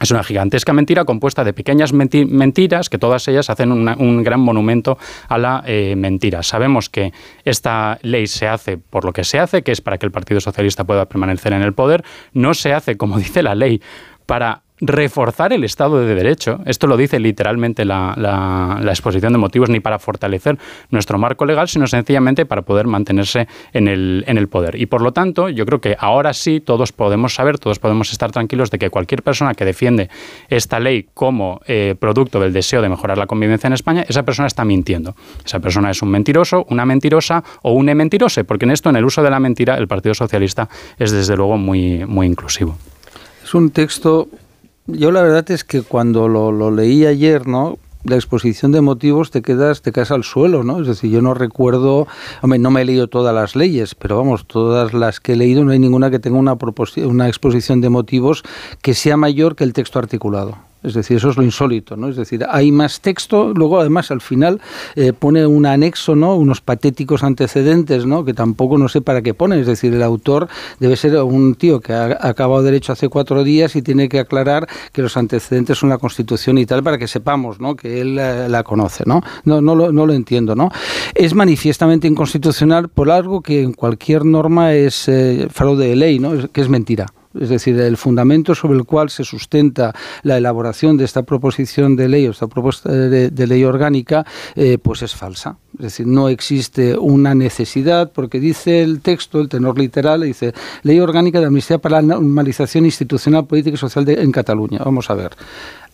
Es una gigantesca mentira compuesta de pequeñas menti mentiras que todas ellas hacen un gran monumento a la eh, mentira. Sabemos que esta ley se hace por lo que se hace, que es para que el Partido Socialista pueda permanecer en el poder. No se hace, como dice la ley, para reforzar el Estado de Derecho, esto lo dice literalmente la, exposición de motivos, ni para fortalecer nuestro marco legal, sino sencillamente para poder mantenerse en el, en el poder. Y por lo tanto, yo creo que ahora sí todos podemos saber, todos podemos estar tranquilos de que cualquier persona que defiende esta ley como eh, producto del deseo de mejorar la convivencia en España, esa persona está mintiendo. Esa persona es un mentiroso, una mentirosa o un mentirose, porque en esto, en el uso de la mentira, el Partido Socialista es desde luego muy, muy inclusivo. Es un texto yo la verdad es que cuando lo, lo, leí ayer, ¿no? La exposición de motivos te quedas, te caes al suelo, ¿no? Es decir, yo no recuerdo, hombre, no me he leído todas las leyes, pero vamos, todas las que he leído no hay ninguna que tenga una, una exposición de motivos que sea mayor que el texto articulado. Es decir, eso es lo insólito, ¿no? Es decir, hay más texto, luego además al final eh, pone un anexo, ¿no? Unos patéticos antecedentes, ¿no? Que tampoco no sé para qué pone. Es decir, el autor debe ser un tío que ha acabado derecho hace cuatro días y tiene que aclarar que los antecedentes son la Constitución y tal para que sepamos, ¿no? Que él la, la conoce, ¿no? No, no, lo, no lo entiendo, ¿no? Es manifiestamente inconstitucional por algo que en cualquier norma es eh, fraude de ley, ¿no? Que es mentira es decir, el fundamento sobre el cual se sustenta la elaboración de esta proposición de ley o esta propuesta de, ley orgánica, eh, pues es falsa. Es decir, no existe una necesidad, porque dice el texto, el tenor literal, dice Ley Orgánica de Amnistía para la Normalización Institucional, Política y Social de, en Cataluña. Vamos a ver.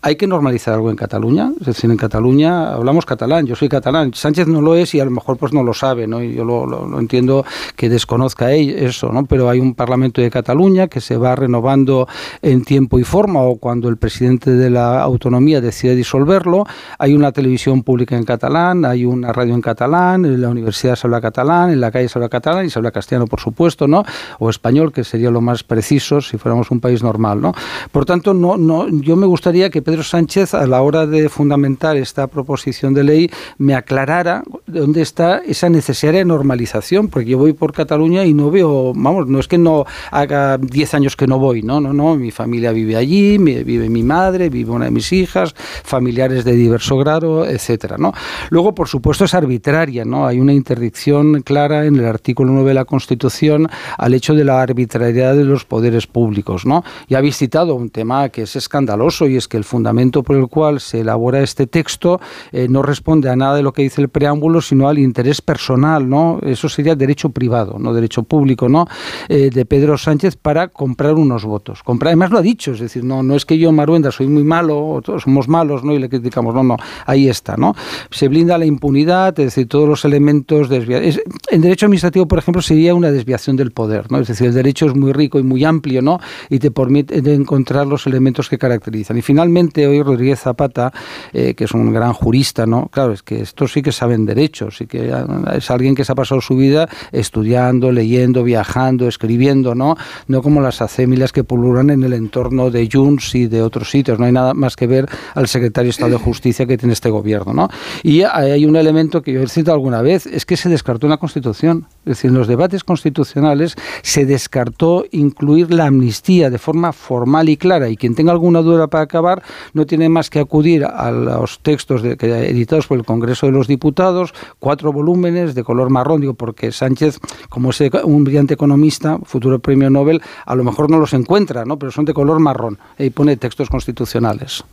¿Hay que normalizar algo en Cataluña? Es decir, en Cataluña hablamos catalán, yo soy catalán. Sánchez no lo es y a lo mejor pues no lo sabe, ¿no? Y yo lo, entiendo que desconozca eso, ¿no? Pero hay un Parlamento de Cataluña que se va renovando en tiempo y forma o cuando el presidente de la autonomía decide disolverlo. Hay una televisión pública en catalán, hay una radio en catalán, en la universidad se habla catalán, en la calle se habla catalán y se habla castellano, por supuesto, ¿no? O español, que sería lo más preciso si fuéramos un país normal, ¿no? Por tanto, no, no, yo me gustaría que Pedro Sánchez, a la hora de fundamentar esta proposición de ley, me aclarara dónde está esa necesaria normalización, porque yo voy por Cataluña y no veo, vamos, no es que no haga 10 años que no voy, no, no, no, mi familia vive allí, vive mi madre, vive una de mis hijas, familiares de diverso grado, etcétera, ¿no? Luego, por supuesto, es arbitraria, ¿no? Hay una interdicción clara en el artículo 9 de la Constitución al hecho de la arbitrariedad de los poderes públicos, ¿no? Y habéis citado un tema que es escandaloso y es que el fundamento por el cual se elabora este texto eh, no responde a nada de lo que dice el preámbulo, sino al interés personal, ¿no? Eso sería derecho privado, no derecho público, ¿no? Eh, de Pedro Sánchez para comprar unos votos. Comprar, además lo ha dicho, es decir, no, no es que yo, Maruenda, soy muy malo, todos somos malos, ¿no? Y le criticamos, no, no, ahí está, ¿no? Se blinda la impunidad, es decir, todos los elementos desviados. En derecho administrativo, por ejemplo, sería una desviación del poder, ¿no? Es decir, el derecho es muy rico y muy amplio, ¿no? Y te permite encontrar los elementos que caracterizan. Y finalmente, hoy Rodríguez Zapata, eh, que es un gran jurista, ¿no? Claro, es que estos sí que saben derecho, sí que es alguien que se ha pasado su vida estudiando, leyendo, viajando, escribiendo, ¿no? No como las facsímiles que pululan en el entorno de Junts y de otros sitios. No hay nada más que ver al secretario de Estado de Justicia que tiene este gobierno. ¿no? Y hay un elemento que yo he citado alguna vez, es que se descartó una constitución. Es decir, en los debates constitucionales se descartó incluir la amnistía de forma formal y clara. Y quien tenga alguna duda para acabar no tiene más que acudir a los textos de, editados por el Congreso de los Diputados, cuatro volúmenes de color marrón, digo, porque Sánchez, como es un brillante economista, futuro premio Nobel, a lo mejor no los encuentra, ¿no? pero son de color marrón y pone textos constitucionales.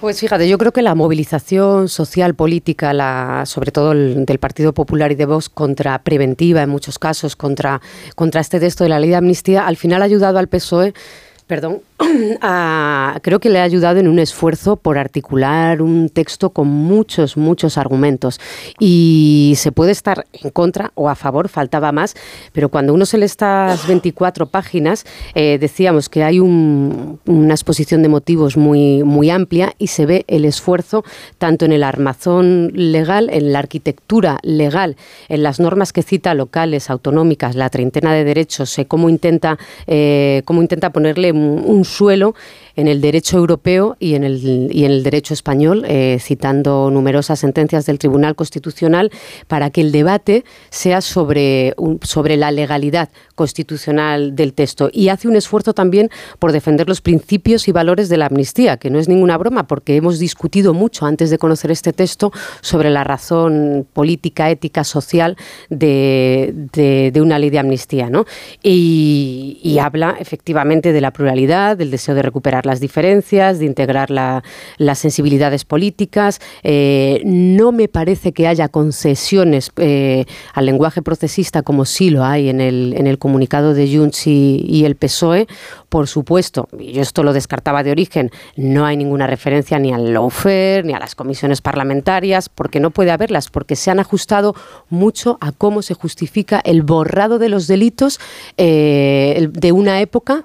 Pues fíjate, yo creo que la movilización social, política, la, sobre todo el, del Partido Popular y de Vox, contra preventiva en muchos casos, contra, contra este texto de la ley de amnistía, al final ha ayudado al PSOE perdón, creo que le ha ayudado en un esfuerzo por articular un texto con muchos, muchos argumentos. Y se puede estar en contra o a favor, faltaba más, pero cuando uno se lee estas 24 páginas, eh, decíamos que hay una exposición de motivos muy, muy amplia y se ve el esfuerzo tanto en el armazón legal, en la arquitectura legal, en las normas que cita locales, autonómicas, la treintena de derechos, cómo intenta, eh, cómo intenta ponerle un, suelo en el derecho europeo y en el, y en el derecho español, eh, citando numerosas sentencias del Tribunal Constitucional, para que el debate sea sobre, sobre la legalidad constitucional del texto. Y hace un esfuerzo también por defender los principios y valores de la amnistía, que no es ninguna broma, porque hemos discutido mucho antes de conocer este texto sobre la razón política, ética, social de, de, una ley de amnistía. ¿no? Y, y habla efectivamente de la pluralidad, del deseo de recuperar las diferencias, de integrar las sensibilidades políticas. Eh, no me parece que haya concesiones eh, al lenguaje procesista como sí lo hay en el, en el comunicado de Junts y, el PSOE. Por supuesto, y yo esto lo descartaba de origen, no hay ninguna referencia ni al lawfare ni a las comisiones parlamentarias, porque no puede haberlas, porque se han ajustado mucho a cómo se justifica el borrado de los delitos eh, de una época,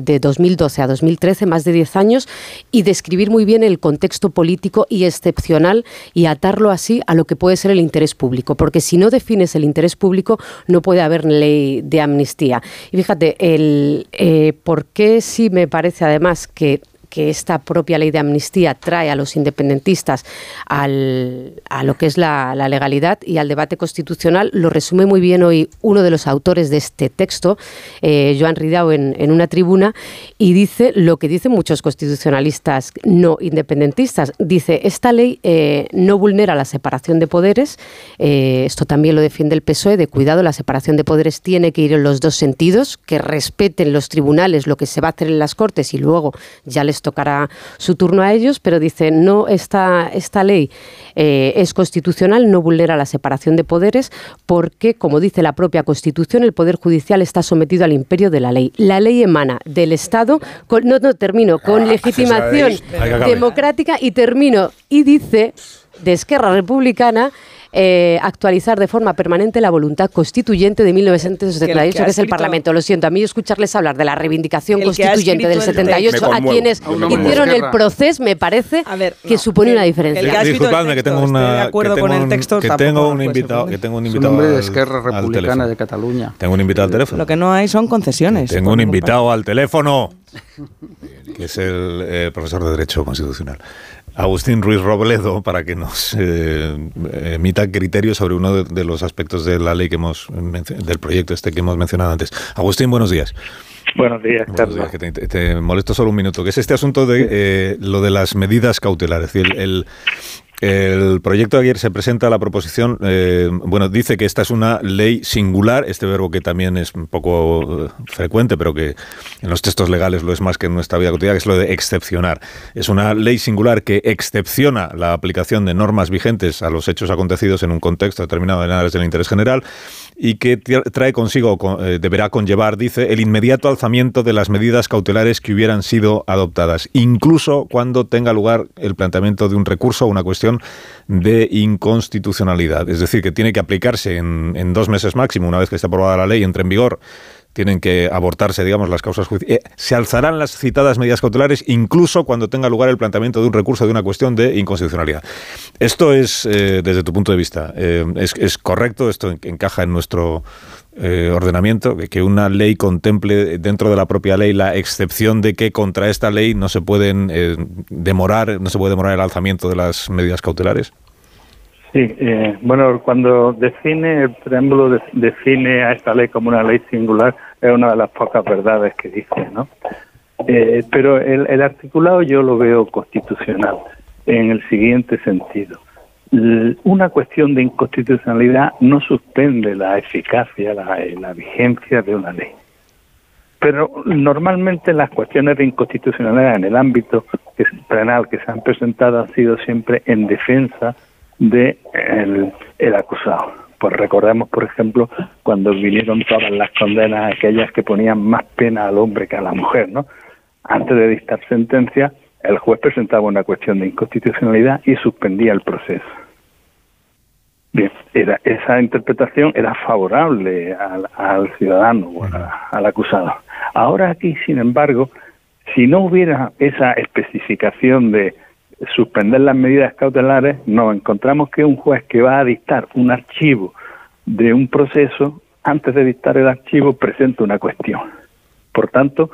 de 2012 a 2013 más de 10 años, y describir muy bien el contexto político y excepcional y atarlo así a lo que puede ser el interés público, porque si no defines el interés público no puede haber ley de amnistía. Y fíjate, el, eh, ¿por qué sí me parece además que que esta propia ley de amnistía trae a los independentistas al, a lo que es la, legalidad y al debate constitucional, lo resume muy bien hoy uno de los autores de este texto, eh, Joan Ridao, en, una tribuna, y dice lo que dicen muchos constitucionalistas no independentistas. Dice, esta ley eh, no vulnera la separación de poderes, eh, esto también lo defiende el PSOE, de cuidado, la separación de poderes tiene que ir en los dos sentidos, que respeten los tribunales lo que se va a hacer en las Cortes y luego ya les tocará su turno a ellos, pero dice, no, esta, esta ley eh, es constitucional, no vulnera la separación de poderes, porque, como dice la propia Constitución, el Poder Judicial está sometido al imperio de la ley. La ley emana del Estado, con, no, no, termino, con ah, legitimación democrática y termino, y dice de Esquerra Republicana eh, actualizar de forma permanente la voluntad constituyente de 1978, que, es el Parlamento. Lo siento, a mí escucharles hablar de la reivindicación constituyente del 78 a quienes hicieron el proceso me parece que supone una diferencia. Disculpadme que tengo una, acuerdo con el texto, que tengo un invitado, que tengo un invitado nombre de Esquerra Republicana de Cataluña. Tengo un invitado al teléfono. Lo que no hay son concesiones. Tengo un invitado al teléfono, que es el eh, profesor de Derecho Constitucional. Agustín Ruiz Robledo para que nos eh, emita criterios sobre uno de, los aspectos de la ley que hemos del proyecto este que hemos mencionado antes. Agustín, buenos días. Buenos días, Buenos te, molesto solo un minuto, que es este asunto de eh, lo de las medidas cautelares. Es decir, el, el proyecto de ayer se presenta la proposición, eh, bueno, dice que esta es una ley singular, este verbo que también es un poco eh, frecuente, pero que en los textos legales lo es más que en nuestra vida cotidiana, que es lo de excepcionar. Es una ley singular que excepciona la aplicación de normas vigentes a los hechos acontecidos en un contexto determinado en áreas del interés general y que trae consigo, eh, deberá conllevar, dice, el inmediato alzamiento de las medidas cautelares que hubieran sido adoptadas, incluso cuando tenga lugar el planteamiento de un recurso o una cuestión de inconstitucionalidad. Es decir, que tiene que aplicarse en, en dos meses máximo, una vez que esté aprobada la ley, entre en vigor tienen que abortarse, digamos, las causas judiciales. Eh, se alzarán las citadas medidas cautelares incluso cuando tenga lugar el planteamiento de un recurso de una cuestión de inconstitucionalidad. Esto es, eh, desde tu punto de vista, eh, es, correcto? ¿Esto encaja en nuestro ordenamiento? Que una ley contemple dentro de la propia ley la excepción de que contra esta ley no se pueden demorar, no se puede demorar el alzamiento de las medidas cautelares? Sí, eh, bueno, cuando define, el preámbulo define a esta ley como una ley singular, es una de las pocas verdades que dice, ¿no? Eh, pero el, articulado yo lo veo constitucional en el siguiente sentido. una cuestión de inconstitucionalidad no suspende la eficacia, la, la vigencia de una ley. Pero normalmente las cuestiones de inconstitucionalidad en el ámbito penal que se han presentado han sido siempre en defensa de el, acusado. Pues recordemos, por ejemplo, cuando vinieron todas las condenas aquellas que ponían más pena al hombre que a la mujer, ¿no? Antes de dictar sentencia, el juez presentaba una cuestión de inconstitucionalidad y suspendía el proceso. Bien, era, esa interpretación era favorable al, ciudadano o al acusado. Ahora aquí, sin embargo, si no hubiera esa especificación de suspender las medidas cautelares, nos encontramos que un juez que va a dictar un archivo de un proceso, antes de dictar el archivo, presenta una cuestión. Por tanto,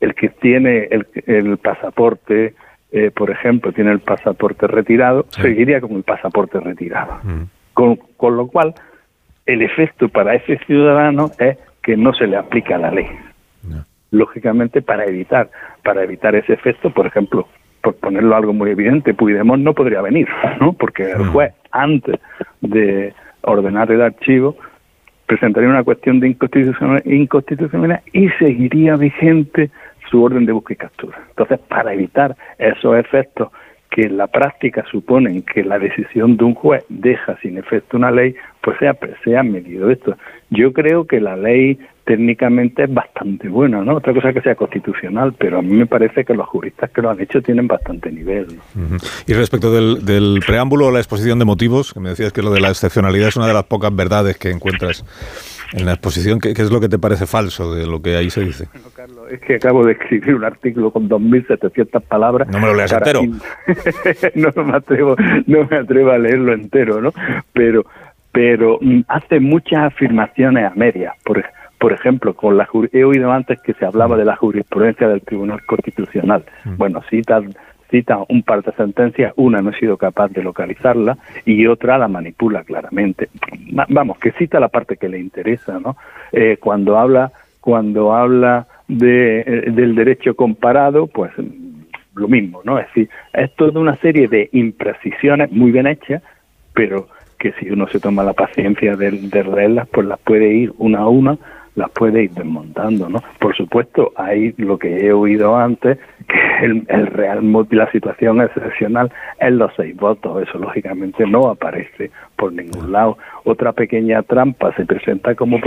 el que tiene el, pasaporte, eh, por ejemplo, tiene el pasaporte retirado, seguiría con el pasaporte retirado. Mm. Con, con lo cual, el efecto para ese ciudadano es que no se le aplica la ley. Lógicamente, para evitar, para evitar ese efecto, por ejemplo, por ponerlo algo muy evidente, Puigdemont no podría venir, ¿no? Porque el juez, antes de ordenar el archivo, presentaría una cuestión de inconstitucionalidad, y seguiría vigente su orden de búsqueda y captura. Entonces, para evitar esos efectos que en la práctica suponen que la decisión de un juez deja sin efecto una ley, pues se ha, se ha medido esto. Yo creo que la ley técnicamente es bastante buena, ¿no? Otra cosa que sea constitucional, pero a mí me parece que los juristas que lo han hecho tienen bastante nivel. Y respecto del, preámbulo o la exposición de motivos, que me decías que lo de la excepcionalidad es una de las pocas verdades que encuentras en la exposición, ¿qué, es lo que te parece falso de lo que ahí se dice? Bueno, es que acabo de escribir un artículo con 2.700 palabras. No me lo leas entero. no me atrevo, no me atrevo a leerlo entero, ¿no? Pero pero mm, hace muchas afirmaciones a medias. Por, por ejemplo, con la he oído antes que se hablaba de la jurisprudencia del Tribunal Constitucional. Mm. Bueno, cita, cita un par de sentencias, una no he sido capaz de localizarla y otra la manipula claramente. Vamos, que cita la parte que le interesa, ¿no? Eh, cuando habla, cuando habla de, eh, del derecho comparado, pues lo mismo, ¿no? Es decir, es toda una serie de imprecisiones muy bien hechas, pero que si uno se toma la paciencia de, de leerlas, pues las puede ir una a una las puede ir desmontando, ¿no? Por supuesto, hay lo que he oído antes, que el, real la situación excepcional es los seis votos, eso lógicamente no aparece por ningún lado. Otra pequeña trampa se presenta como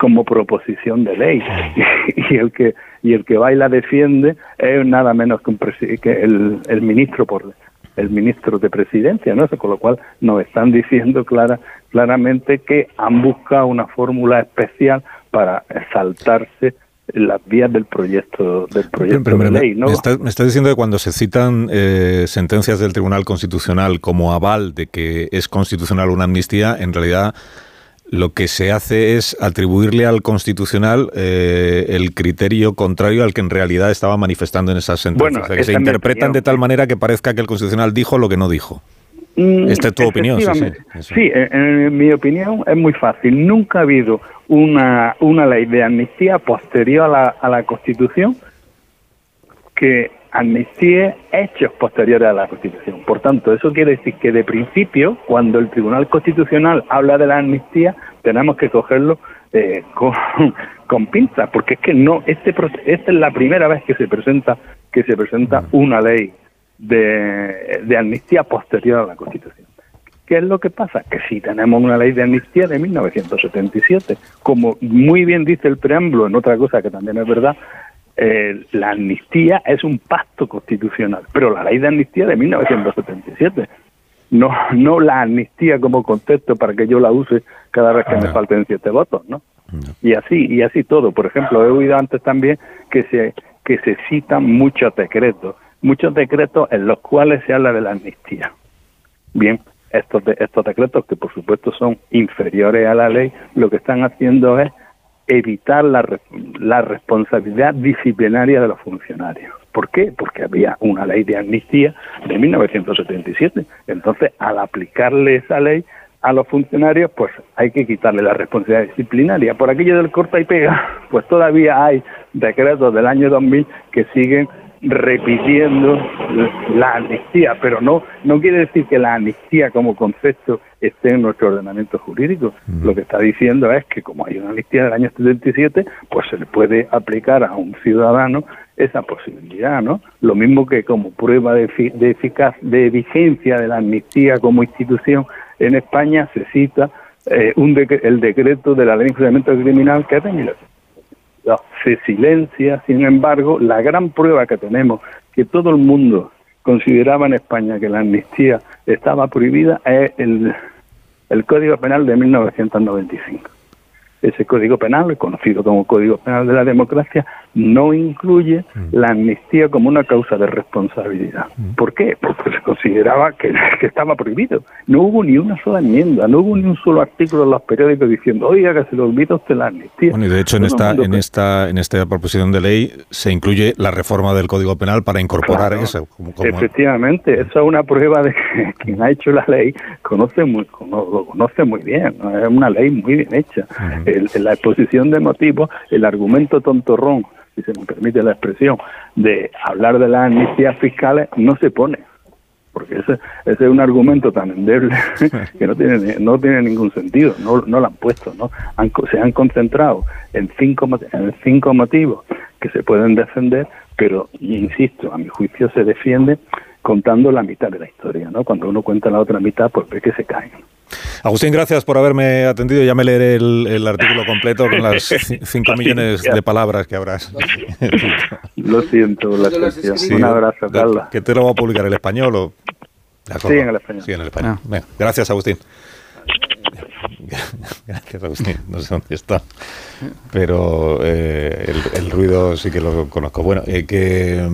como proposición de ley y, el que y el que va y la defiende es nada menos que, un que el, el ministro por el ministro de presidencia, ¿no? Con lo cual nos están diciendo clara, claramente que han buscado una fórmula especial para saltarse las vías del proyecto del proyecto de ley, ¿no? Me estás está diciendo que cuando se citan eh, sentencias del Tribunal Constitucional como aval de que es constitucional una amnistía, en realidad lo que se hace es atribuirle al Constitucional eh, el criterio contrario al que en realidad estaba manifestando en esas sentencias. que se interpretan de tal manera que parezca que el Constitucional dijo lo que no dijo. Mm, Esta es tu opinión, sí. Sí, sí en, mi opinión es muy fácil. Nunca ha habido una, una ley de amnistía posterior a la, a la Constitución que amnistíe hechos posteriores a la Constitución. Por tanto, eso quiere decir que de principio, cuando el Tribunal Constitucional habla de la amnistía, tenemos que cogerlo eh, con, con pinzas, porque es que no, este esta es la primera vez que se presenta que se presenta una ley de, de amnistía posterior a la Constitución. ¿Qué es lo que pasa? Que si tenemos una ley de amnistía de 1977, como muy bien dice el preámbulo, en otra cosa que también es verdad, eh, la amnistía es un pacto constitucional, pero la ley de amnistía de 1977, no, no la amnistía como concepto para que yo la use cada vez que me falten siete votos, ¿no? Y así, y así todo. Por ejemplo, he oído antes también que se, que se citan muchos decretos, muchos decretos en los cuales se habla de la amnistía. Bien, estos, de, estos decretos, que por supuesto son inferiores a la ley, lo que están haciendo es evitar la, la responsabilidad disciplinaria de los funcionarios. ¿Por qué? Porque había una ley de amnistía de 1977. Entonces, al aplicarle esa ley a los funcionarios, pues hay que quitarle la responsabilidad disciplinaria. Por aquello del corta y pega, pues todavía hay decretos del año 2000 que siguen repitiendo la amnistía, pero no no quiere decir que la amnistía como concepto esté en nuestro ordenamiento jurídico. Lo que está diciendo es que como hay una amnistía del año 77, pues se le puede aplicar a un ciudadano esa posibilidad, ¿no? Lo mismo que como prueba de, de eficaz de vigencia de la amnistía como institución en España se cita eh, un el decreto de la ley de criminal que es se silencia, sin embargo, la gran prueba que tenemos que todo el mundo consideraba en España que la amnistía estaba prohibida es el, el Código Penal de 1995 ese Código Penal, conocido como Código Penal de la Democracia, no incluye mm. la amnistía como una causa de responsabilidad. Mm. ¿Por qué? Porque se consideraba que, estaba prohibido. No hubo ni una sola enmienda, no hubo ni un solo artículo en los periódicos diciendo, oiga, que se le olvida usted la amnistía. Bueno, y de hecho en esta, en esta, en esta proposición de ley se incluye la reforma del Código Penal para incorporar eso. Efectivamente, eso es una prueba de que quien ha hecho la ley conoce muy, lo conoce muy bien. Es una ley muy bien hecha en la exposición de motivos, el argumento tontorrón, si se me permite la expresión, de hablar de las amnistías fiscales no se pone. Porque ese, ese es un argumento tan endeble que no tiene, no tiene ningún sentido, no, no lo han puesto, ¿no? se han concentrado en cinco, en cinco motivos que se pueden defender, pero, insisto, a mi juicio se defiende contando la mitad de la historia, ¿no? Cuando uno cuenta la otra mitad, pues ve que se caen. Agustín, gracias por haberme atendido. Ya me leeré el, artículo completo con las 5 millones de palabras que habrás. Lo siento, la Un abrazo, Carla. ¿Que te lo va a publicar el español o...? Sí, en el español. Sí, en el español. Ah. gracias, Agustín. Gracias, Agustín. No sé dónde está. Pero eh, el, ruido sí que lo conozco. Bueno, eh, que...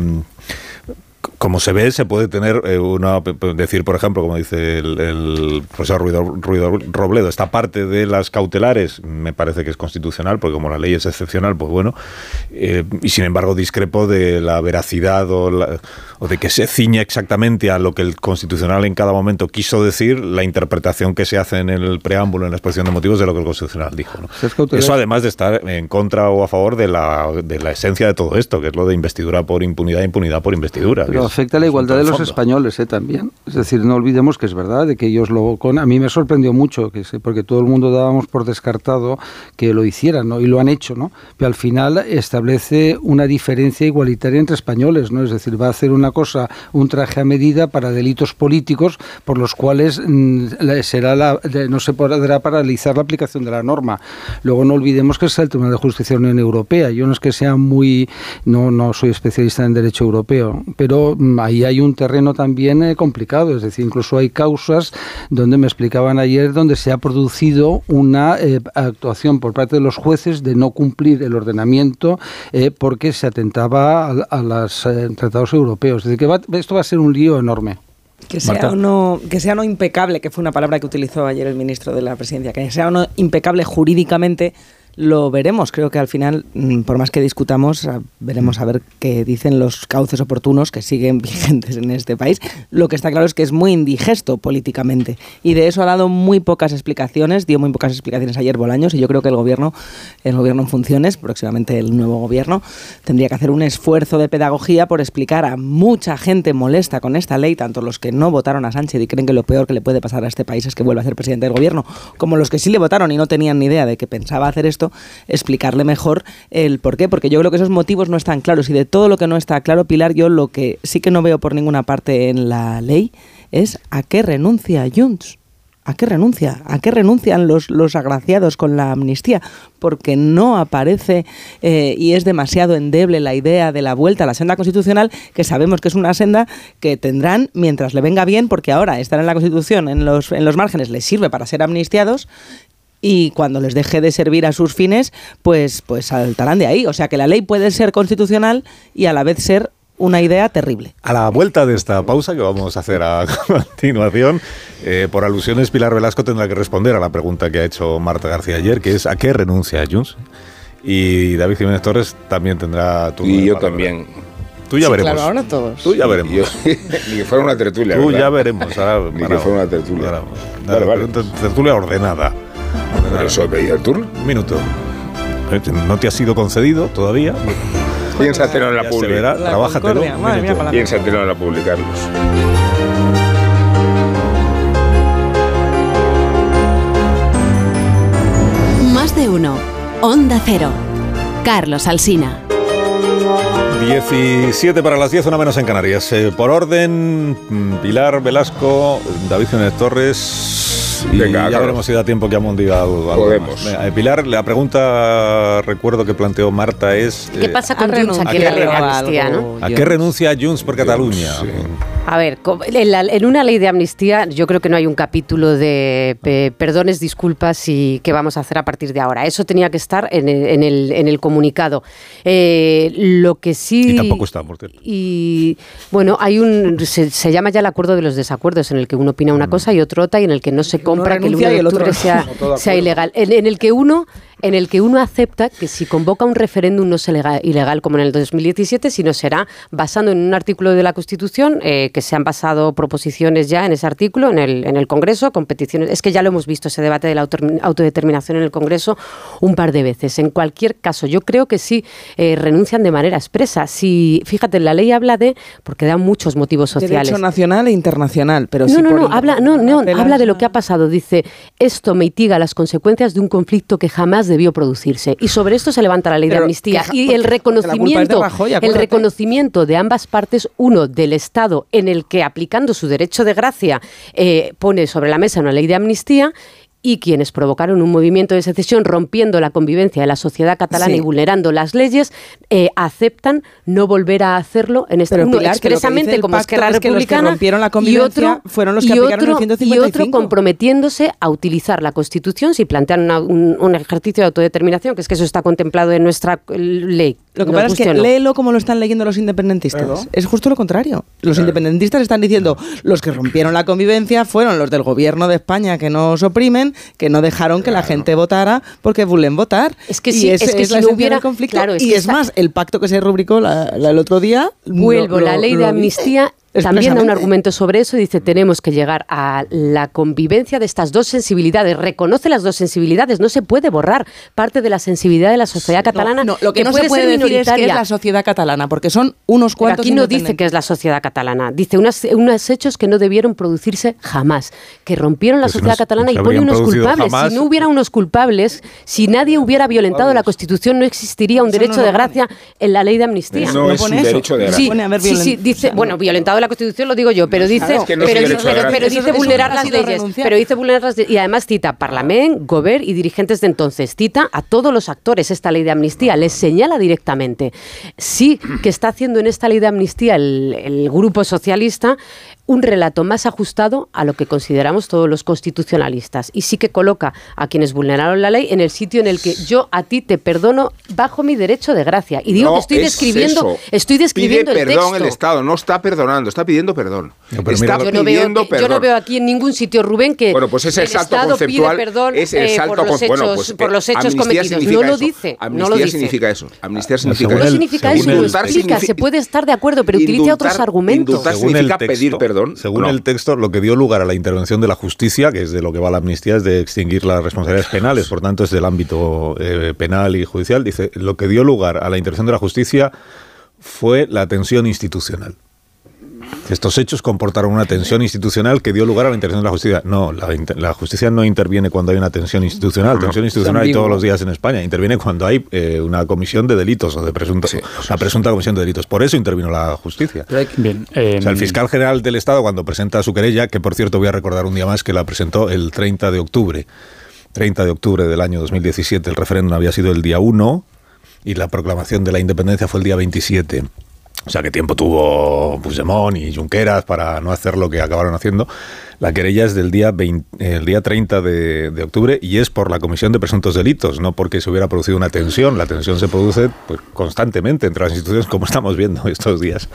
Como se ve, se puede tener eh, una. Decir, por ejemplo, como dice el, profesor Ruido, Robledo, esta parte de las cautelares me parece que es constitucional, porque como la ley es excepcional, pues bueno. Eh, y sin embargo, discrepo de la veracidad o, o, de que se ciña exactamente a lo que el constitucional en cada momento quiso decir, la interpretación que se hace en el preámbulo, en la exposición de motivos de lo que el constitucional dijo. Eso, además de estar en contra o a favor de la, de la esencia de todo esto, que es lo de investidura por impunidad e impunidad por investidura afecta a la igualdad de los españoles ¿eh? también. Es decir, no olvidemos que es verdad, de que ellos lo... Con, a mí me sorprendió mucho, que porque todo el mundo dábamos por descartado que lo hicieran, ¿no? Y lo han hecho, ¿no? Pero al final establece una diferencia igualitaria entre españoles, ¿no? Es decir, va a hacer una cosa, un traje a medida para delitos políticos por los cuales mm, será la, no se podrá paralizar la aplicación de la norma. Luego no olvidemos que es el Tribunal de Justicia de la Unión Europea. Yo no es que sea muy... No, no soy especialista en derecho europeo, pero Mm, ahí hay un terreno también eh, complicado, es decir, incluso hay causas donde me explicaban ayer donde se ha producido una eh, actuación por parte de los jueces de no cumplir el ordenamiento eh, porque se atentaba a, los tratados europeos. Es decir, que esto va a ser un lío enorme. Que sea, o no, que sea no impecable, que fue una palabra que utilizó ayer el ministro de la Presidencia, que sea o no impecable jurídicamente lo veremos. Creo que al final, mm, por más que discutamos, veremos a ver qué dicen los cauces oportunos que siguen vigentes en este país. Lo que está claro es que es muy indigesto políticamente y de eso ha dado muy pocas explicaciones, dio muy pocas explicaciones ayer Bolaños y yo creo que el gobierno, el gobierno en funciones, próximamente el nuevo gobierno, tendría que hacer un esfuerzo de pedagogía por explicar a mucha gente molesta con esta ley, tanto los que no votaron a Sánchez y creen que lo peor que le puede pasar a este país es que vuelva a ser presidente del gobierno, como los que sí le votaron y no tenían ni idea de que pensaba hacer esto explicarle mejor el por qué, porque yo creo que esos motivos no están claros y de todo lo que no está claro, Pilar, yo lo que sí que no veo por ninguna parte en la ley es a qué renuncia Junts. ¿A qué renuncia? ¿A qué renuncian los, los agraciados con la amnistía? Porque no aparece eh, y es demasiado endeble la idea de la vuelta a la senda constitucional, que sabemos que es una senda que tendrán mientras le venga bien, porque ahora estar en la Constitución, en los, en los márgenes, les sirve para ser amnistiados y cuando les deje de servir a sus fines, pues, pues saltarán de ahí. O sea que la ley puede ser constitucional y a la vez ser una idea terrible. A la vuelta de esta pausa que vamos a hacer a continuación, eh, por alusiones, Pilar Velasco tendrá que responder a la pregunta que ha hecho Marta García ayer, que es ¿a qué renuncia Junts? Y David Jiménez Torres también tendrá tu... Y yo también. Tú ya veremos. Claro, ahora todos. Tú ya veremos. ni que fuera una tertulia. Tú ¿verdad? ya veremos. Ahora, Ni que fuera una tertulia. Ahora, Vale, vale. Tertulia ordenada. Por eso pedía el turno. Un minuto. No te ha sido concedido todavía. Piénsatelo en la pública. verá, trabájatelo. Piénsatelo en la publicarlos. Más de uno. Onda Cero. Carlos Alsina. 17 para las 10, una menos en Canarias. Eh, por orden, mm, Pilar Velasco, David Jiménez Torres. Y Venga, ya veremos si da tiempo que Amón diga algo. algo Podemos. más. Venga, eh, Pilar, la pregunta, recuerdo que planteó Marta es... ¿Qué eh, pasa con Junts? ¿A qué renuncia Junts por Cataluña? A ver, co- en, la- en una ley de amnistía yo creo que no hay un capítulo de pe- perdones, disculpas y qué vamos a hacer a partir de ahora. Eso tenía que estar en el, en el- en el comunicado. Eh, lo que sí... Y tampoco está, por cierto. Y bueno, hay un se, se llama ya el acuerdo de los desacuerdos, en el que uno opina Mm. una cosa y otro otra, y en el que no se compra que el 1 renuncia y de el otro octubre sea, sea ilegal. En, en el que uno en el que uno acepta que si convoca un referéndum no será lega- ilegal como en el 2017, sino será basando en un artículo de la Constitución eh, que se han basado proposiciones ya en ese artículo en el, en el Congreso, competiciones. Es que ya lo hemos visto ese debate de la autodeterminación en el Congreso un par de veces. En cualquier caso, yo creo que sí eh, renuncian de manera expresa. Si fíjate, la ley habla de porque da muchos motivos sociales. Derecho nacional e internacional, pero no, no, no, habla, no, no, habla de lo que ha pasado. Dice, esto mitiga las consecuencias de un conflicto que jamás debió producirse. Y sobre esto se levanta la ley de amnistía. que Y el reconocimiento, Rajoy, el reconocimiento de ambas partes, uno del Estado, en el que aplicando su derecho de gracia eh, pone sobre la mesa una ley de amnistía. Y quienes provocaron un movimiento de secesión rompiendo la convivencia de la sociedad catalana Sí. y vulnerando las leyes, eh, aceptan no volver a hacerlo en este Pero, uno Pilar, que lo que expresamente el como Esquerra es que los que Republicana rompieron la y convivencia otro, fueron los que y aplicaron el otro- y 155. otro comprometiéndose a utilizar la Constitución si plantean una- un, un ejercicio de autodeterminación, que es que eso está contemplado en nuestra eh, ley. Lo que pasa es que no. léelo como lo están leyendo los independentistas. Es justo lo contrario. Los independentistas están diciendo los que rompieron la convivencia fueron los del gobierno de España que nos oprimen, que no dejaron que la gente votara porque vuelven votar. Es que y sí, ese es que es si la no hubiera- del conflicto. claro, es y es está- más, el pacto que se rubricó la- la- el otro día. Vuelvo, lo- la ley lo de amnistía también da un argumento sobre eso. Dice, tenemos que llegar a la convivencia de estas dos sensibilidades. Reconoce las dos sensibilidades. No se puede borrar parte de la sensibilidad de la sociedad catalana. No, lo que, no puede se puede ser decir es que es la sociedad catalana, porque son unos Pero cuantos aquí no dice que es la sociedad catalana, dice unas, unos hechos que no debieron producirse jamás, que rompieron la Pues sociedad catalana y pone unos culpables. jamás. Si no hubiera unos culpables, si nadie hubiera violentado la Constitución, no existiría un Eso derecho no de gracia en la ley de amnistía. No es un derecho de Sí, gracia. Sí, dice, bueno, violentado la Constitución lo digo yo, pero dice, pero, dice- vulnerar las leyes, pero dice vulnerar las leyes. Y además cita Parlament, Gobert y dirigentes de entonces, cita a todos los actores. Esta ley de amnistía, les señala directamente. Sí que está haciendo en esta ley de amnistía el, el grupo socialista un relato más ajustado a lo que consideramos todos los constitucionalistas y sí que coloca a quienes vulneraron la ley en el sitio en el que yo a ti te perdono bajo mi derecho de gracia y digo No que estoy es describiendo eso. estoy describiendo Pide el perdón texto el Estado, no está perdonando, está pidiendo perdón. pero está mira- yo no, veo, perdón. yo no veo aquí en ningún sitio, Rubén, que Bueno, pues ese el salto Estado conceptual pide perdón es el eh, salto por los con- hechos, bueno, pues, por los hechos cometidos. significa No lo dice, Amnistía no lo dice. significa eso. Amnistía No, significa No significa eso, el- Indultar explica, se significa- puede estar de acuerdo, pero utiliza otros argumentos. indultar Según el significa pedir perdón. Según No. el texto, lo que dio lugar a la intervención de la justicia, que es de lo que va la amnistía, es de extinguir las responsabilidades penales, por tanto es del ámbito eh, penal y judicial. Dice, lo que dio lugar a la intervención de la justicia fue la tensión institucional. Estos hechos comportaron una tensión institucional que dio lugar a la intervención de la justicia. No, la, inter- la justicia no interviene cuando hay una tensión institucional. Tensión institucional hay todos los días en España. Interviene cuando hay eh, una comisión de delitos o de presunto, una presunta comisión de delitos. Por eso intervino la justicia. Bien, eh, O sea, el fiscal general del Estado, cuando presenta su querella, que por cierto voy a recordar un día más que la presentó el 30 de octubre, 30 de octubre del año 2017, el referéndum había sido el día 1 y la proclamación de la independencia fue el día 27. O sea, qué tiempo tuvo Puigdemont y Junqueras para no hacer lo que acabaron haciendo. La querella es del día, 20, el día 30 de, de, octubre y es por la comisión de presuntos delitos, no porque se hubiera producido una tensión. La tensión se produce pues, constantemente entre las instituciones, como estamos viendo estos días,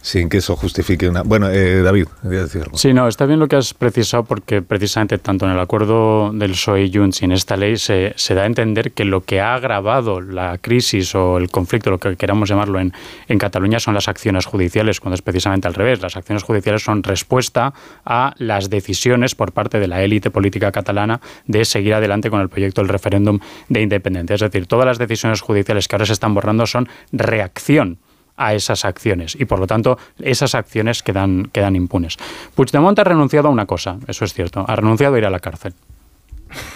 sin que eso justifique una... Bueno, eh, David, quería decirlo. Sí, no, está bien lo que has precisado porque precisamente tanto en el acuerdo del PSOE y Junts y en esta ley se, se da a entender que lo que ha agravado la crisis o el conflicto, lo que queramos llamarlo en, en Cataluña, son las acciones judiciales, cuando es precisamente al revés. Las acciones judiciales son respuesta a las decisiones por parte de la élite política catalana de seguir adelante con el proyecto del referéndum de independencia. Es decir, todas las decisiones judiciales que ahora se están borrando son reacción a esas acciones y por lo tanto esas acciones quedan, quedan impunes. Puigdemont ha renunciado a una cosa, eso es cierto, ha renunciado a ir a la cárcel.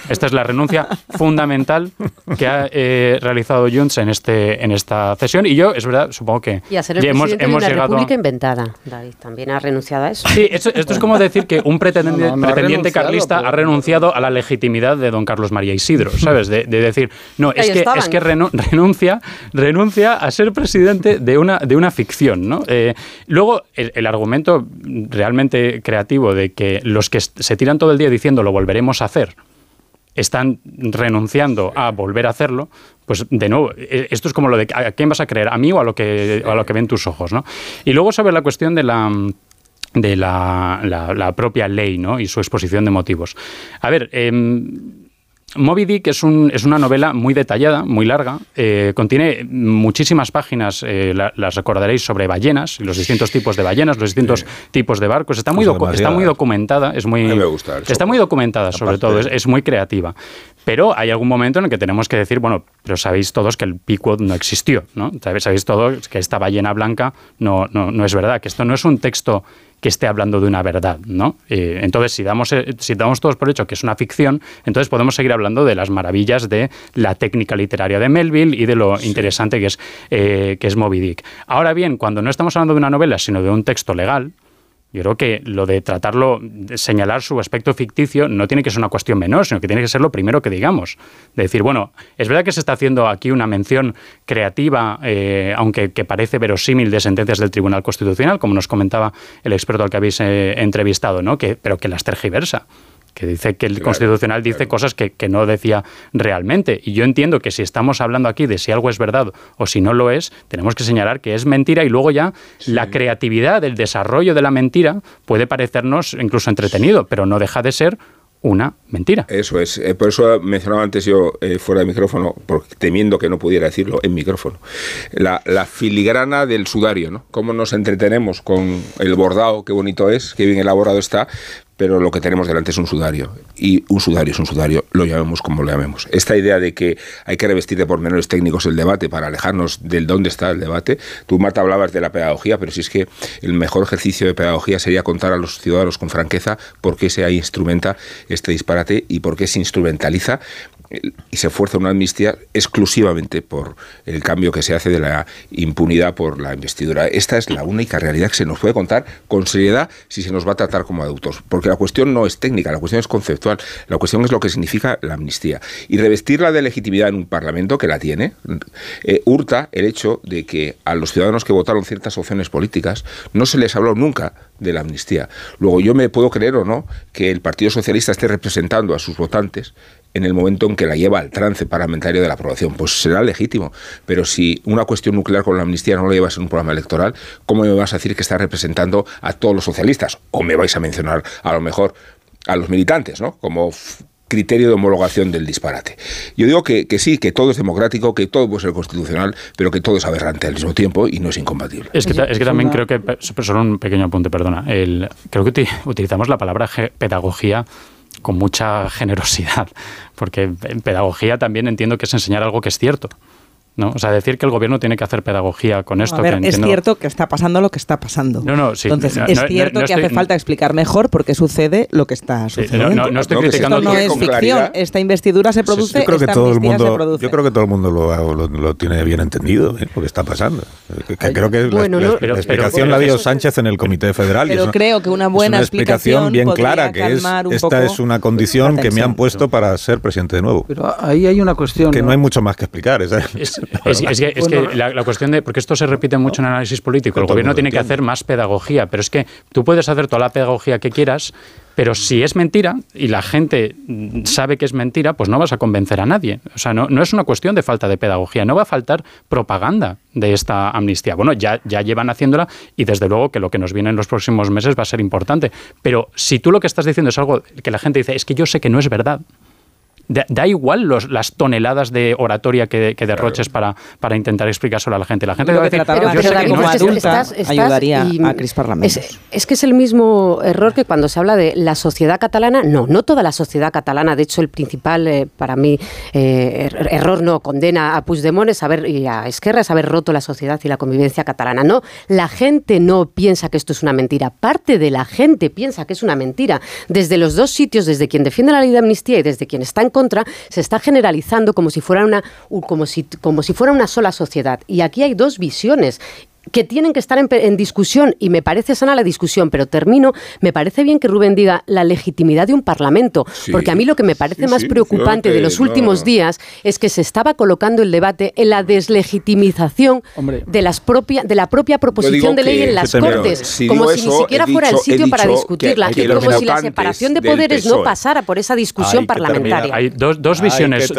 Esta es la renuncia fundamental que ha eh, realizado Junts en este en esta cesión y yo es verdad supongo que y a ser el hemos, hemos de llegado república inventada. David también ha renunciado a eso. Sí esto, es como decir que un pretendiente, no, no, no pretendiente carlista ha renunciado a la legitimidad de don Carlos María Isidro sabes de, de decir no es que estaban. es que renuncia renuncia a ser presidente de una de una ficción no eh, luego el, el argumento realmente creativo de que los que se tiran todo el día diciendo lo volveremos a hacer están renunciando a volver a hacerlo, pues de nuevo, esto es como lo de ¿a quién vas a creer? ¿A mí o a lo que, a lo que ven tus ojos? ¿no? Y luego sobre la cuestión de la de la, la, la propia ley ¿no? y su exposición de motivos. A ver, eh, Moby Dick es, un, es, una novela muy detallada, muy larga, eh, contiene muchísimas páginas, eh, la, las recordaréis sobre ballenas, los distintos tipos de ballenas, los distintos sí. tipos de barcos. Está muy, docu está muy documentada, es muy, me gusta está muy documentada sobre todo, es, es, muy creativa. Pero hay algún momento en el que tenemos que decir, bueno, pero sabéis todos que el Pequod no existió, ¿no? Sabéis todos que esta ballena blanca no, no, no es verdad, que esto no es un texto que esté hablando de una verdad, ¿no? Eh, entonces, si damos, eh, si damos todos por hecho que es una ficción, entonces podemos seguir hablando de las maravillas de la técnica literaria de Melville y de lo sí. interesante que es, eh, que es Moby Dick. Ahora bien, cuando no estamos hablando de una novela, sino de un texto legal, yo creo que lo de tratarlo, de señalar su aspecto ficticio, no tiene que ser una cuestión menor, sino que tiene que ser lo primero que digamos. De decir, bueno, es verdad que se está haciendo aquí una mención creativa, eh, aunque que parece verosímil de sentencias del Tribunal Constitucional, como nos comentaba el experto al que habéis eh, entrevistado, ¿no? que, pero que las tergiversa que dice que el claro, Constitucional dice claro. cosas que, que, no decía realmente. Y yo entiendo que si estamos hablando aquí de si algo es verdad o si no lo es, tenemos que señalar que es mentira y luego ya sí. la creatividad, el desarrollo de la mentira puede parecernos incluso entretenido, pero no deja de ser una mentira. Eso es. Eh, por eso mencionaba antes yo eh, fuera de micrófono, porque temiendo que no pudiera decirlo en micrófono, la, la, filigrana del sudario, ¿no? Cómo nos entretenemos con el bordado, qué bonito es, qué bien elaborado está, pero lo que tenemos delante es un sudario. Y un sudario es un sudario, lo llamemos como lo llamemos. Esta idea de que hay que revestir de pormenores técnicos el debate para alejarnos del dónde está el debate. Tú, Marta, hablabas de la pedagogía, pero si es que el mejor ejercicio de pedagogía sería contar a los ciudadanos con franqueza por qué se instrumenta este disparate y por qué se instrumentaliza y se fuerza una amnistía exclusivamente por el cambio que se hace de la impunidad por la investidura. Esta es la única realidad que se nos puede contar con seriedad si se nos va a tratar como adultos. Porque la cuestión no es técnica, la cuestión es conceptual. La cuestión es lo que significa la amnistía. Y revestirla de legitimidad en un Parlamento que la tiene, eh, hurta el hecho de que a los ciudadanos que votaron ciertas opciones políticas no se les habló nunca de la amnistía. Luego yo me puedo creer o no que el Partido Socialista esté representando a sus votantes en el momento en que la lleva al trance parlamentario de la aprobación. Pues será legítimo. Pero si una cuestión nuclear con la amnistía no la llevas en un programa electoral, ¿cómo me vas a decir que está representando a todos los socialistas? O me vais a mencionar a lo mejor a los militantes, ¿no? Como criterio de homologación del disparate. Yo digo que, que, sí, que todo es democrático, que todo puede ser constitucional, pero que todo es aberrante al mismo tiempo y no es incompatible. Es que, es que también creo que, solo un pequeño apunte, perdona, el, creo que utilizamos la palabra pedagogía con mucha generosidad, porque en pedagogía también entiendo que es enseñar algo que es cierto. ¿No? O sea, decir que el gobierno tiene que hacer pedagogía con esto. A ver, que es cierto que está pasando lo que está pasando. No, no, sí. Entonces, no, es no, cierto no, que hace falta explicar mejor por qué sucede lo que está sucediendo. no, estoy criticando esto no es ficción. Claridad. Esta investidura se produce, yo creo que esta todo el mundo, se produce. Yo creo que todo el mundo lo, lo, lo tiene bien entendido, ¿eh? porque está pasando. Que, que creo que bueno, la, la, pero, la, explicación pero, la dio Sánchez en el Comité Federal. Pero es una, creo que una buena es una explicación bien clara, que es esta es una condición que me han puesto para ser presidente de nuevo. Pero ahí hay una cuestión. Que no, hay mucho más que explicar. Es, que, es que la, la cuestión de, porque esto se repite mucho en análisis político, el gobierno tiene que hacer más pedagogía, pero es que tú puedes hacer toda la pedagogía que quieras, Pero si es mentira y la gente sabe que es mentira, pues no vas a convencer a nadie. O sea, no, no es una cuestión de falta de pedagogía, no va a faltar propaganda de esta amnistía. Bueno, ya, ya llevan haciéndola y desde luego que lo que nos viene en los próximos meses va a ser importante. Pero si tú lo que estás diciendo es algo que la gente dice, es que yo sé que no es verdad, Da, da igual los, las toneladas de oratoria que, que derroches para, para intentar explicárselo a la gente. La gente Lo va a que decir, trataba yo de sé hacer que no como es adulta Estás- estás ayudaría y- a crispar la mente. Es, es que es el mismo error que cuando se habla de la sociedad catalana. No, no toda la sociedad catalana. De hecho, el principal, eh, para mí, eh, er- error no condena a Puigdemont es haber, y a Esquerra es haber roto la sociedad y la convivencia catalana. No, la gente no piensa que esto es una mentira. Parte de la gente piensa que es una mentira. Desde los dos sitios, desde quien defiende la ley de amnistía y desde quien está en contra, se está generalizando como si fuera una, como si, como si fuera una sola sociedad. Y aquí hay dos visiones que tienen que estar en, en discusión y me parece sana la discusión, pero termino, me parece bien que Rubén diga la legitimidad de un parlamento, Sí. porque a mí lo que me parece Sí, más sí, preocupante de los no- últimos días es que se estaba colocando el debate en la deslegitimización de las propia, de la propia proposición de ley en las Cortes, si como si ni siquiera fuera el dicho- sitio para discutirla que- como si la separación de poderes no pasara por esa discusión Hay parlamentaria. terminar. Hay dos, dos Hay visiones,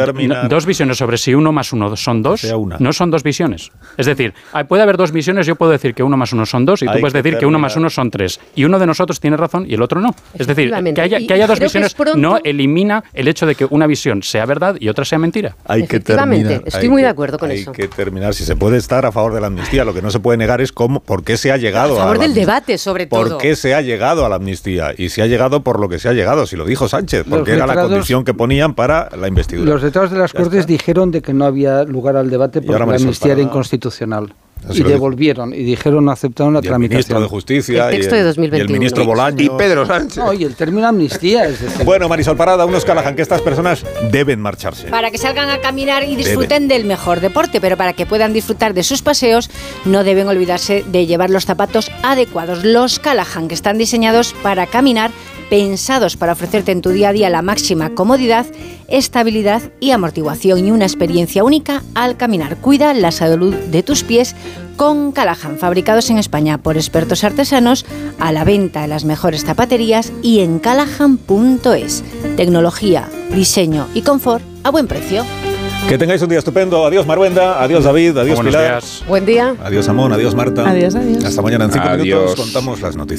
dos visiones sobre si uno más uno son dos. No son dos visiones. Es decir, hay- puede haber dos visiones. Yo puedo decir que uno más uno son dos y tú Hay puedes que decir que uno más uno son tres. Y uno de nosotros tiene razón y el otro no. Es decir, que haya, que haya dos visiones pronto- no elimina el hecho de que una visión sea verdad y otra sea mentira. Hay que terminar. estoy hay muy que- de acuerdo con hay eso. que terminar. Si se puede estar a favor de la amnistía, lo que no se puede negar es cómo, por qué se ha llegado A favor la del debate, sobre todo. ¿Por qué se ha llegado a la amnistía? Y se ha llegado por lo que se ha llegado, si lo dijo Sánchez, porque era la condición que ponían para la investidura. Los letrados de las Cortes dijeron de que no había lugar al debate porque la amnistía era inconstitucional. Así Y devolvieron y dijeron aceptaron la Y el tramitación. ministro de Justicia El texto y el- de 2021. y el ministro Bolaño. Y Pedro Sánchez. No, y el término amnistía es decir, Bueno, Marisol Parada, unos Callahan, que estas personas deben marcharse. Para que salgan a caminar y disfruten del mejor deporte, pero para que puedan disfrutar de sus paseos, no deben olvidarse de llevar los zapatos adecuados, los Callahan, que están diseñados para caminar, pensados para ofrecerte en tu día a día la máxima comodidad, estabilidad y amortiguación y una experiencia única al caminar. Cuida la salud de tus pies con Callahan, fabricados en España por expertos artesanos, a la venta en las mejores zapaterías y en callahan.es. Tecnología, diseño y confort a buen precio. Que tengáis un día estupendo. Adiós, Maruenda. Adiós, David. Adiós, Buenos Pilar. días. Buen día. Adiós, Amón. Adiós, Marta. Adiós, adiós. Hasta mañana en cinco Adiós. minutos contamos las noticias.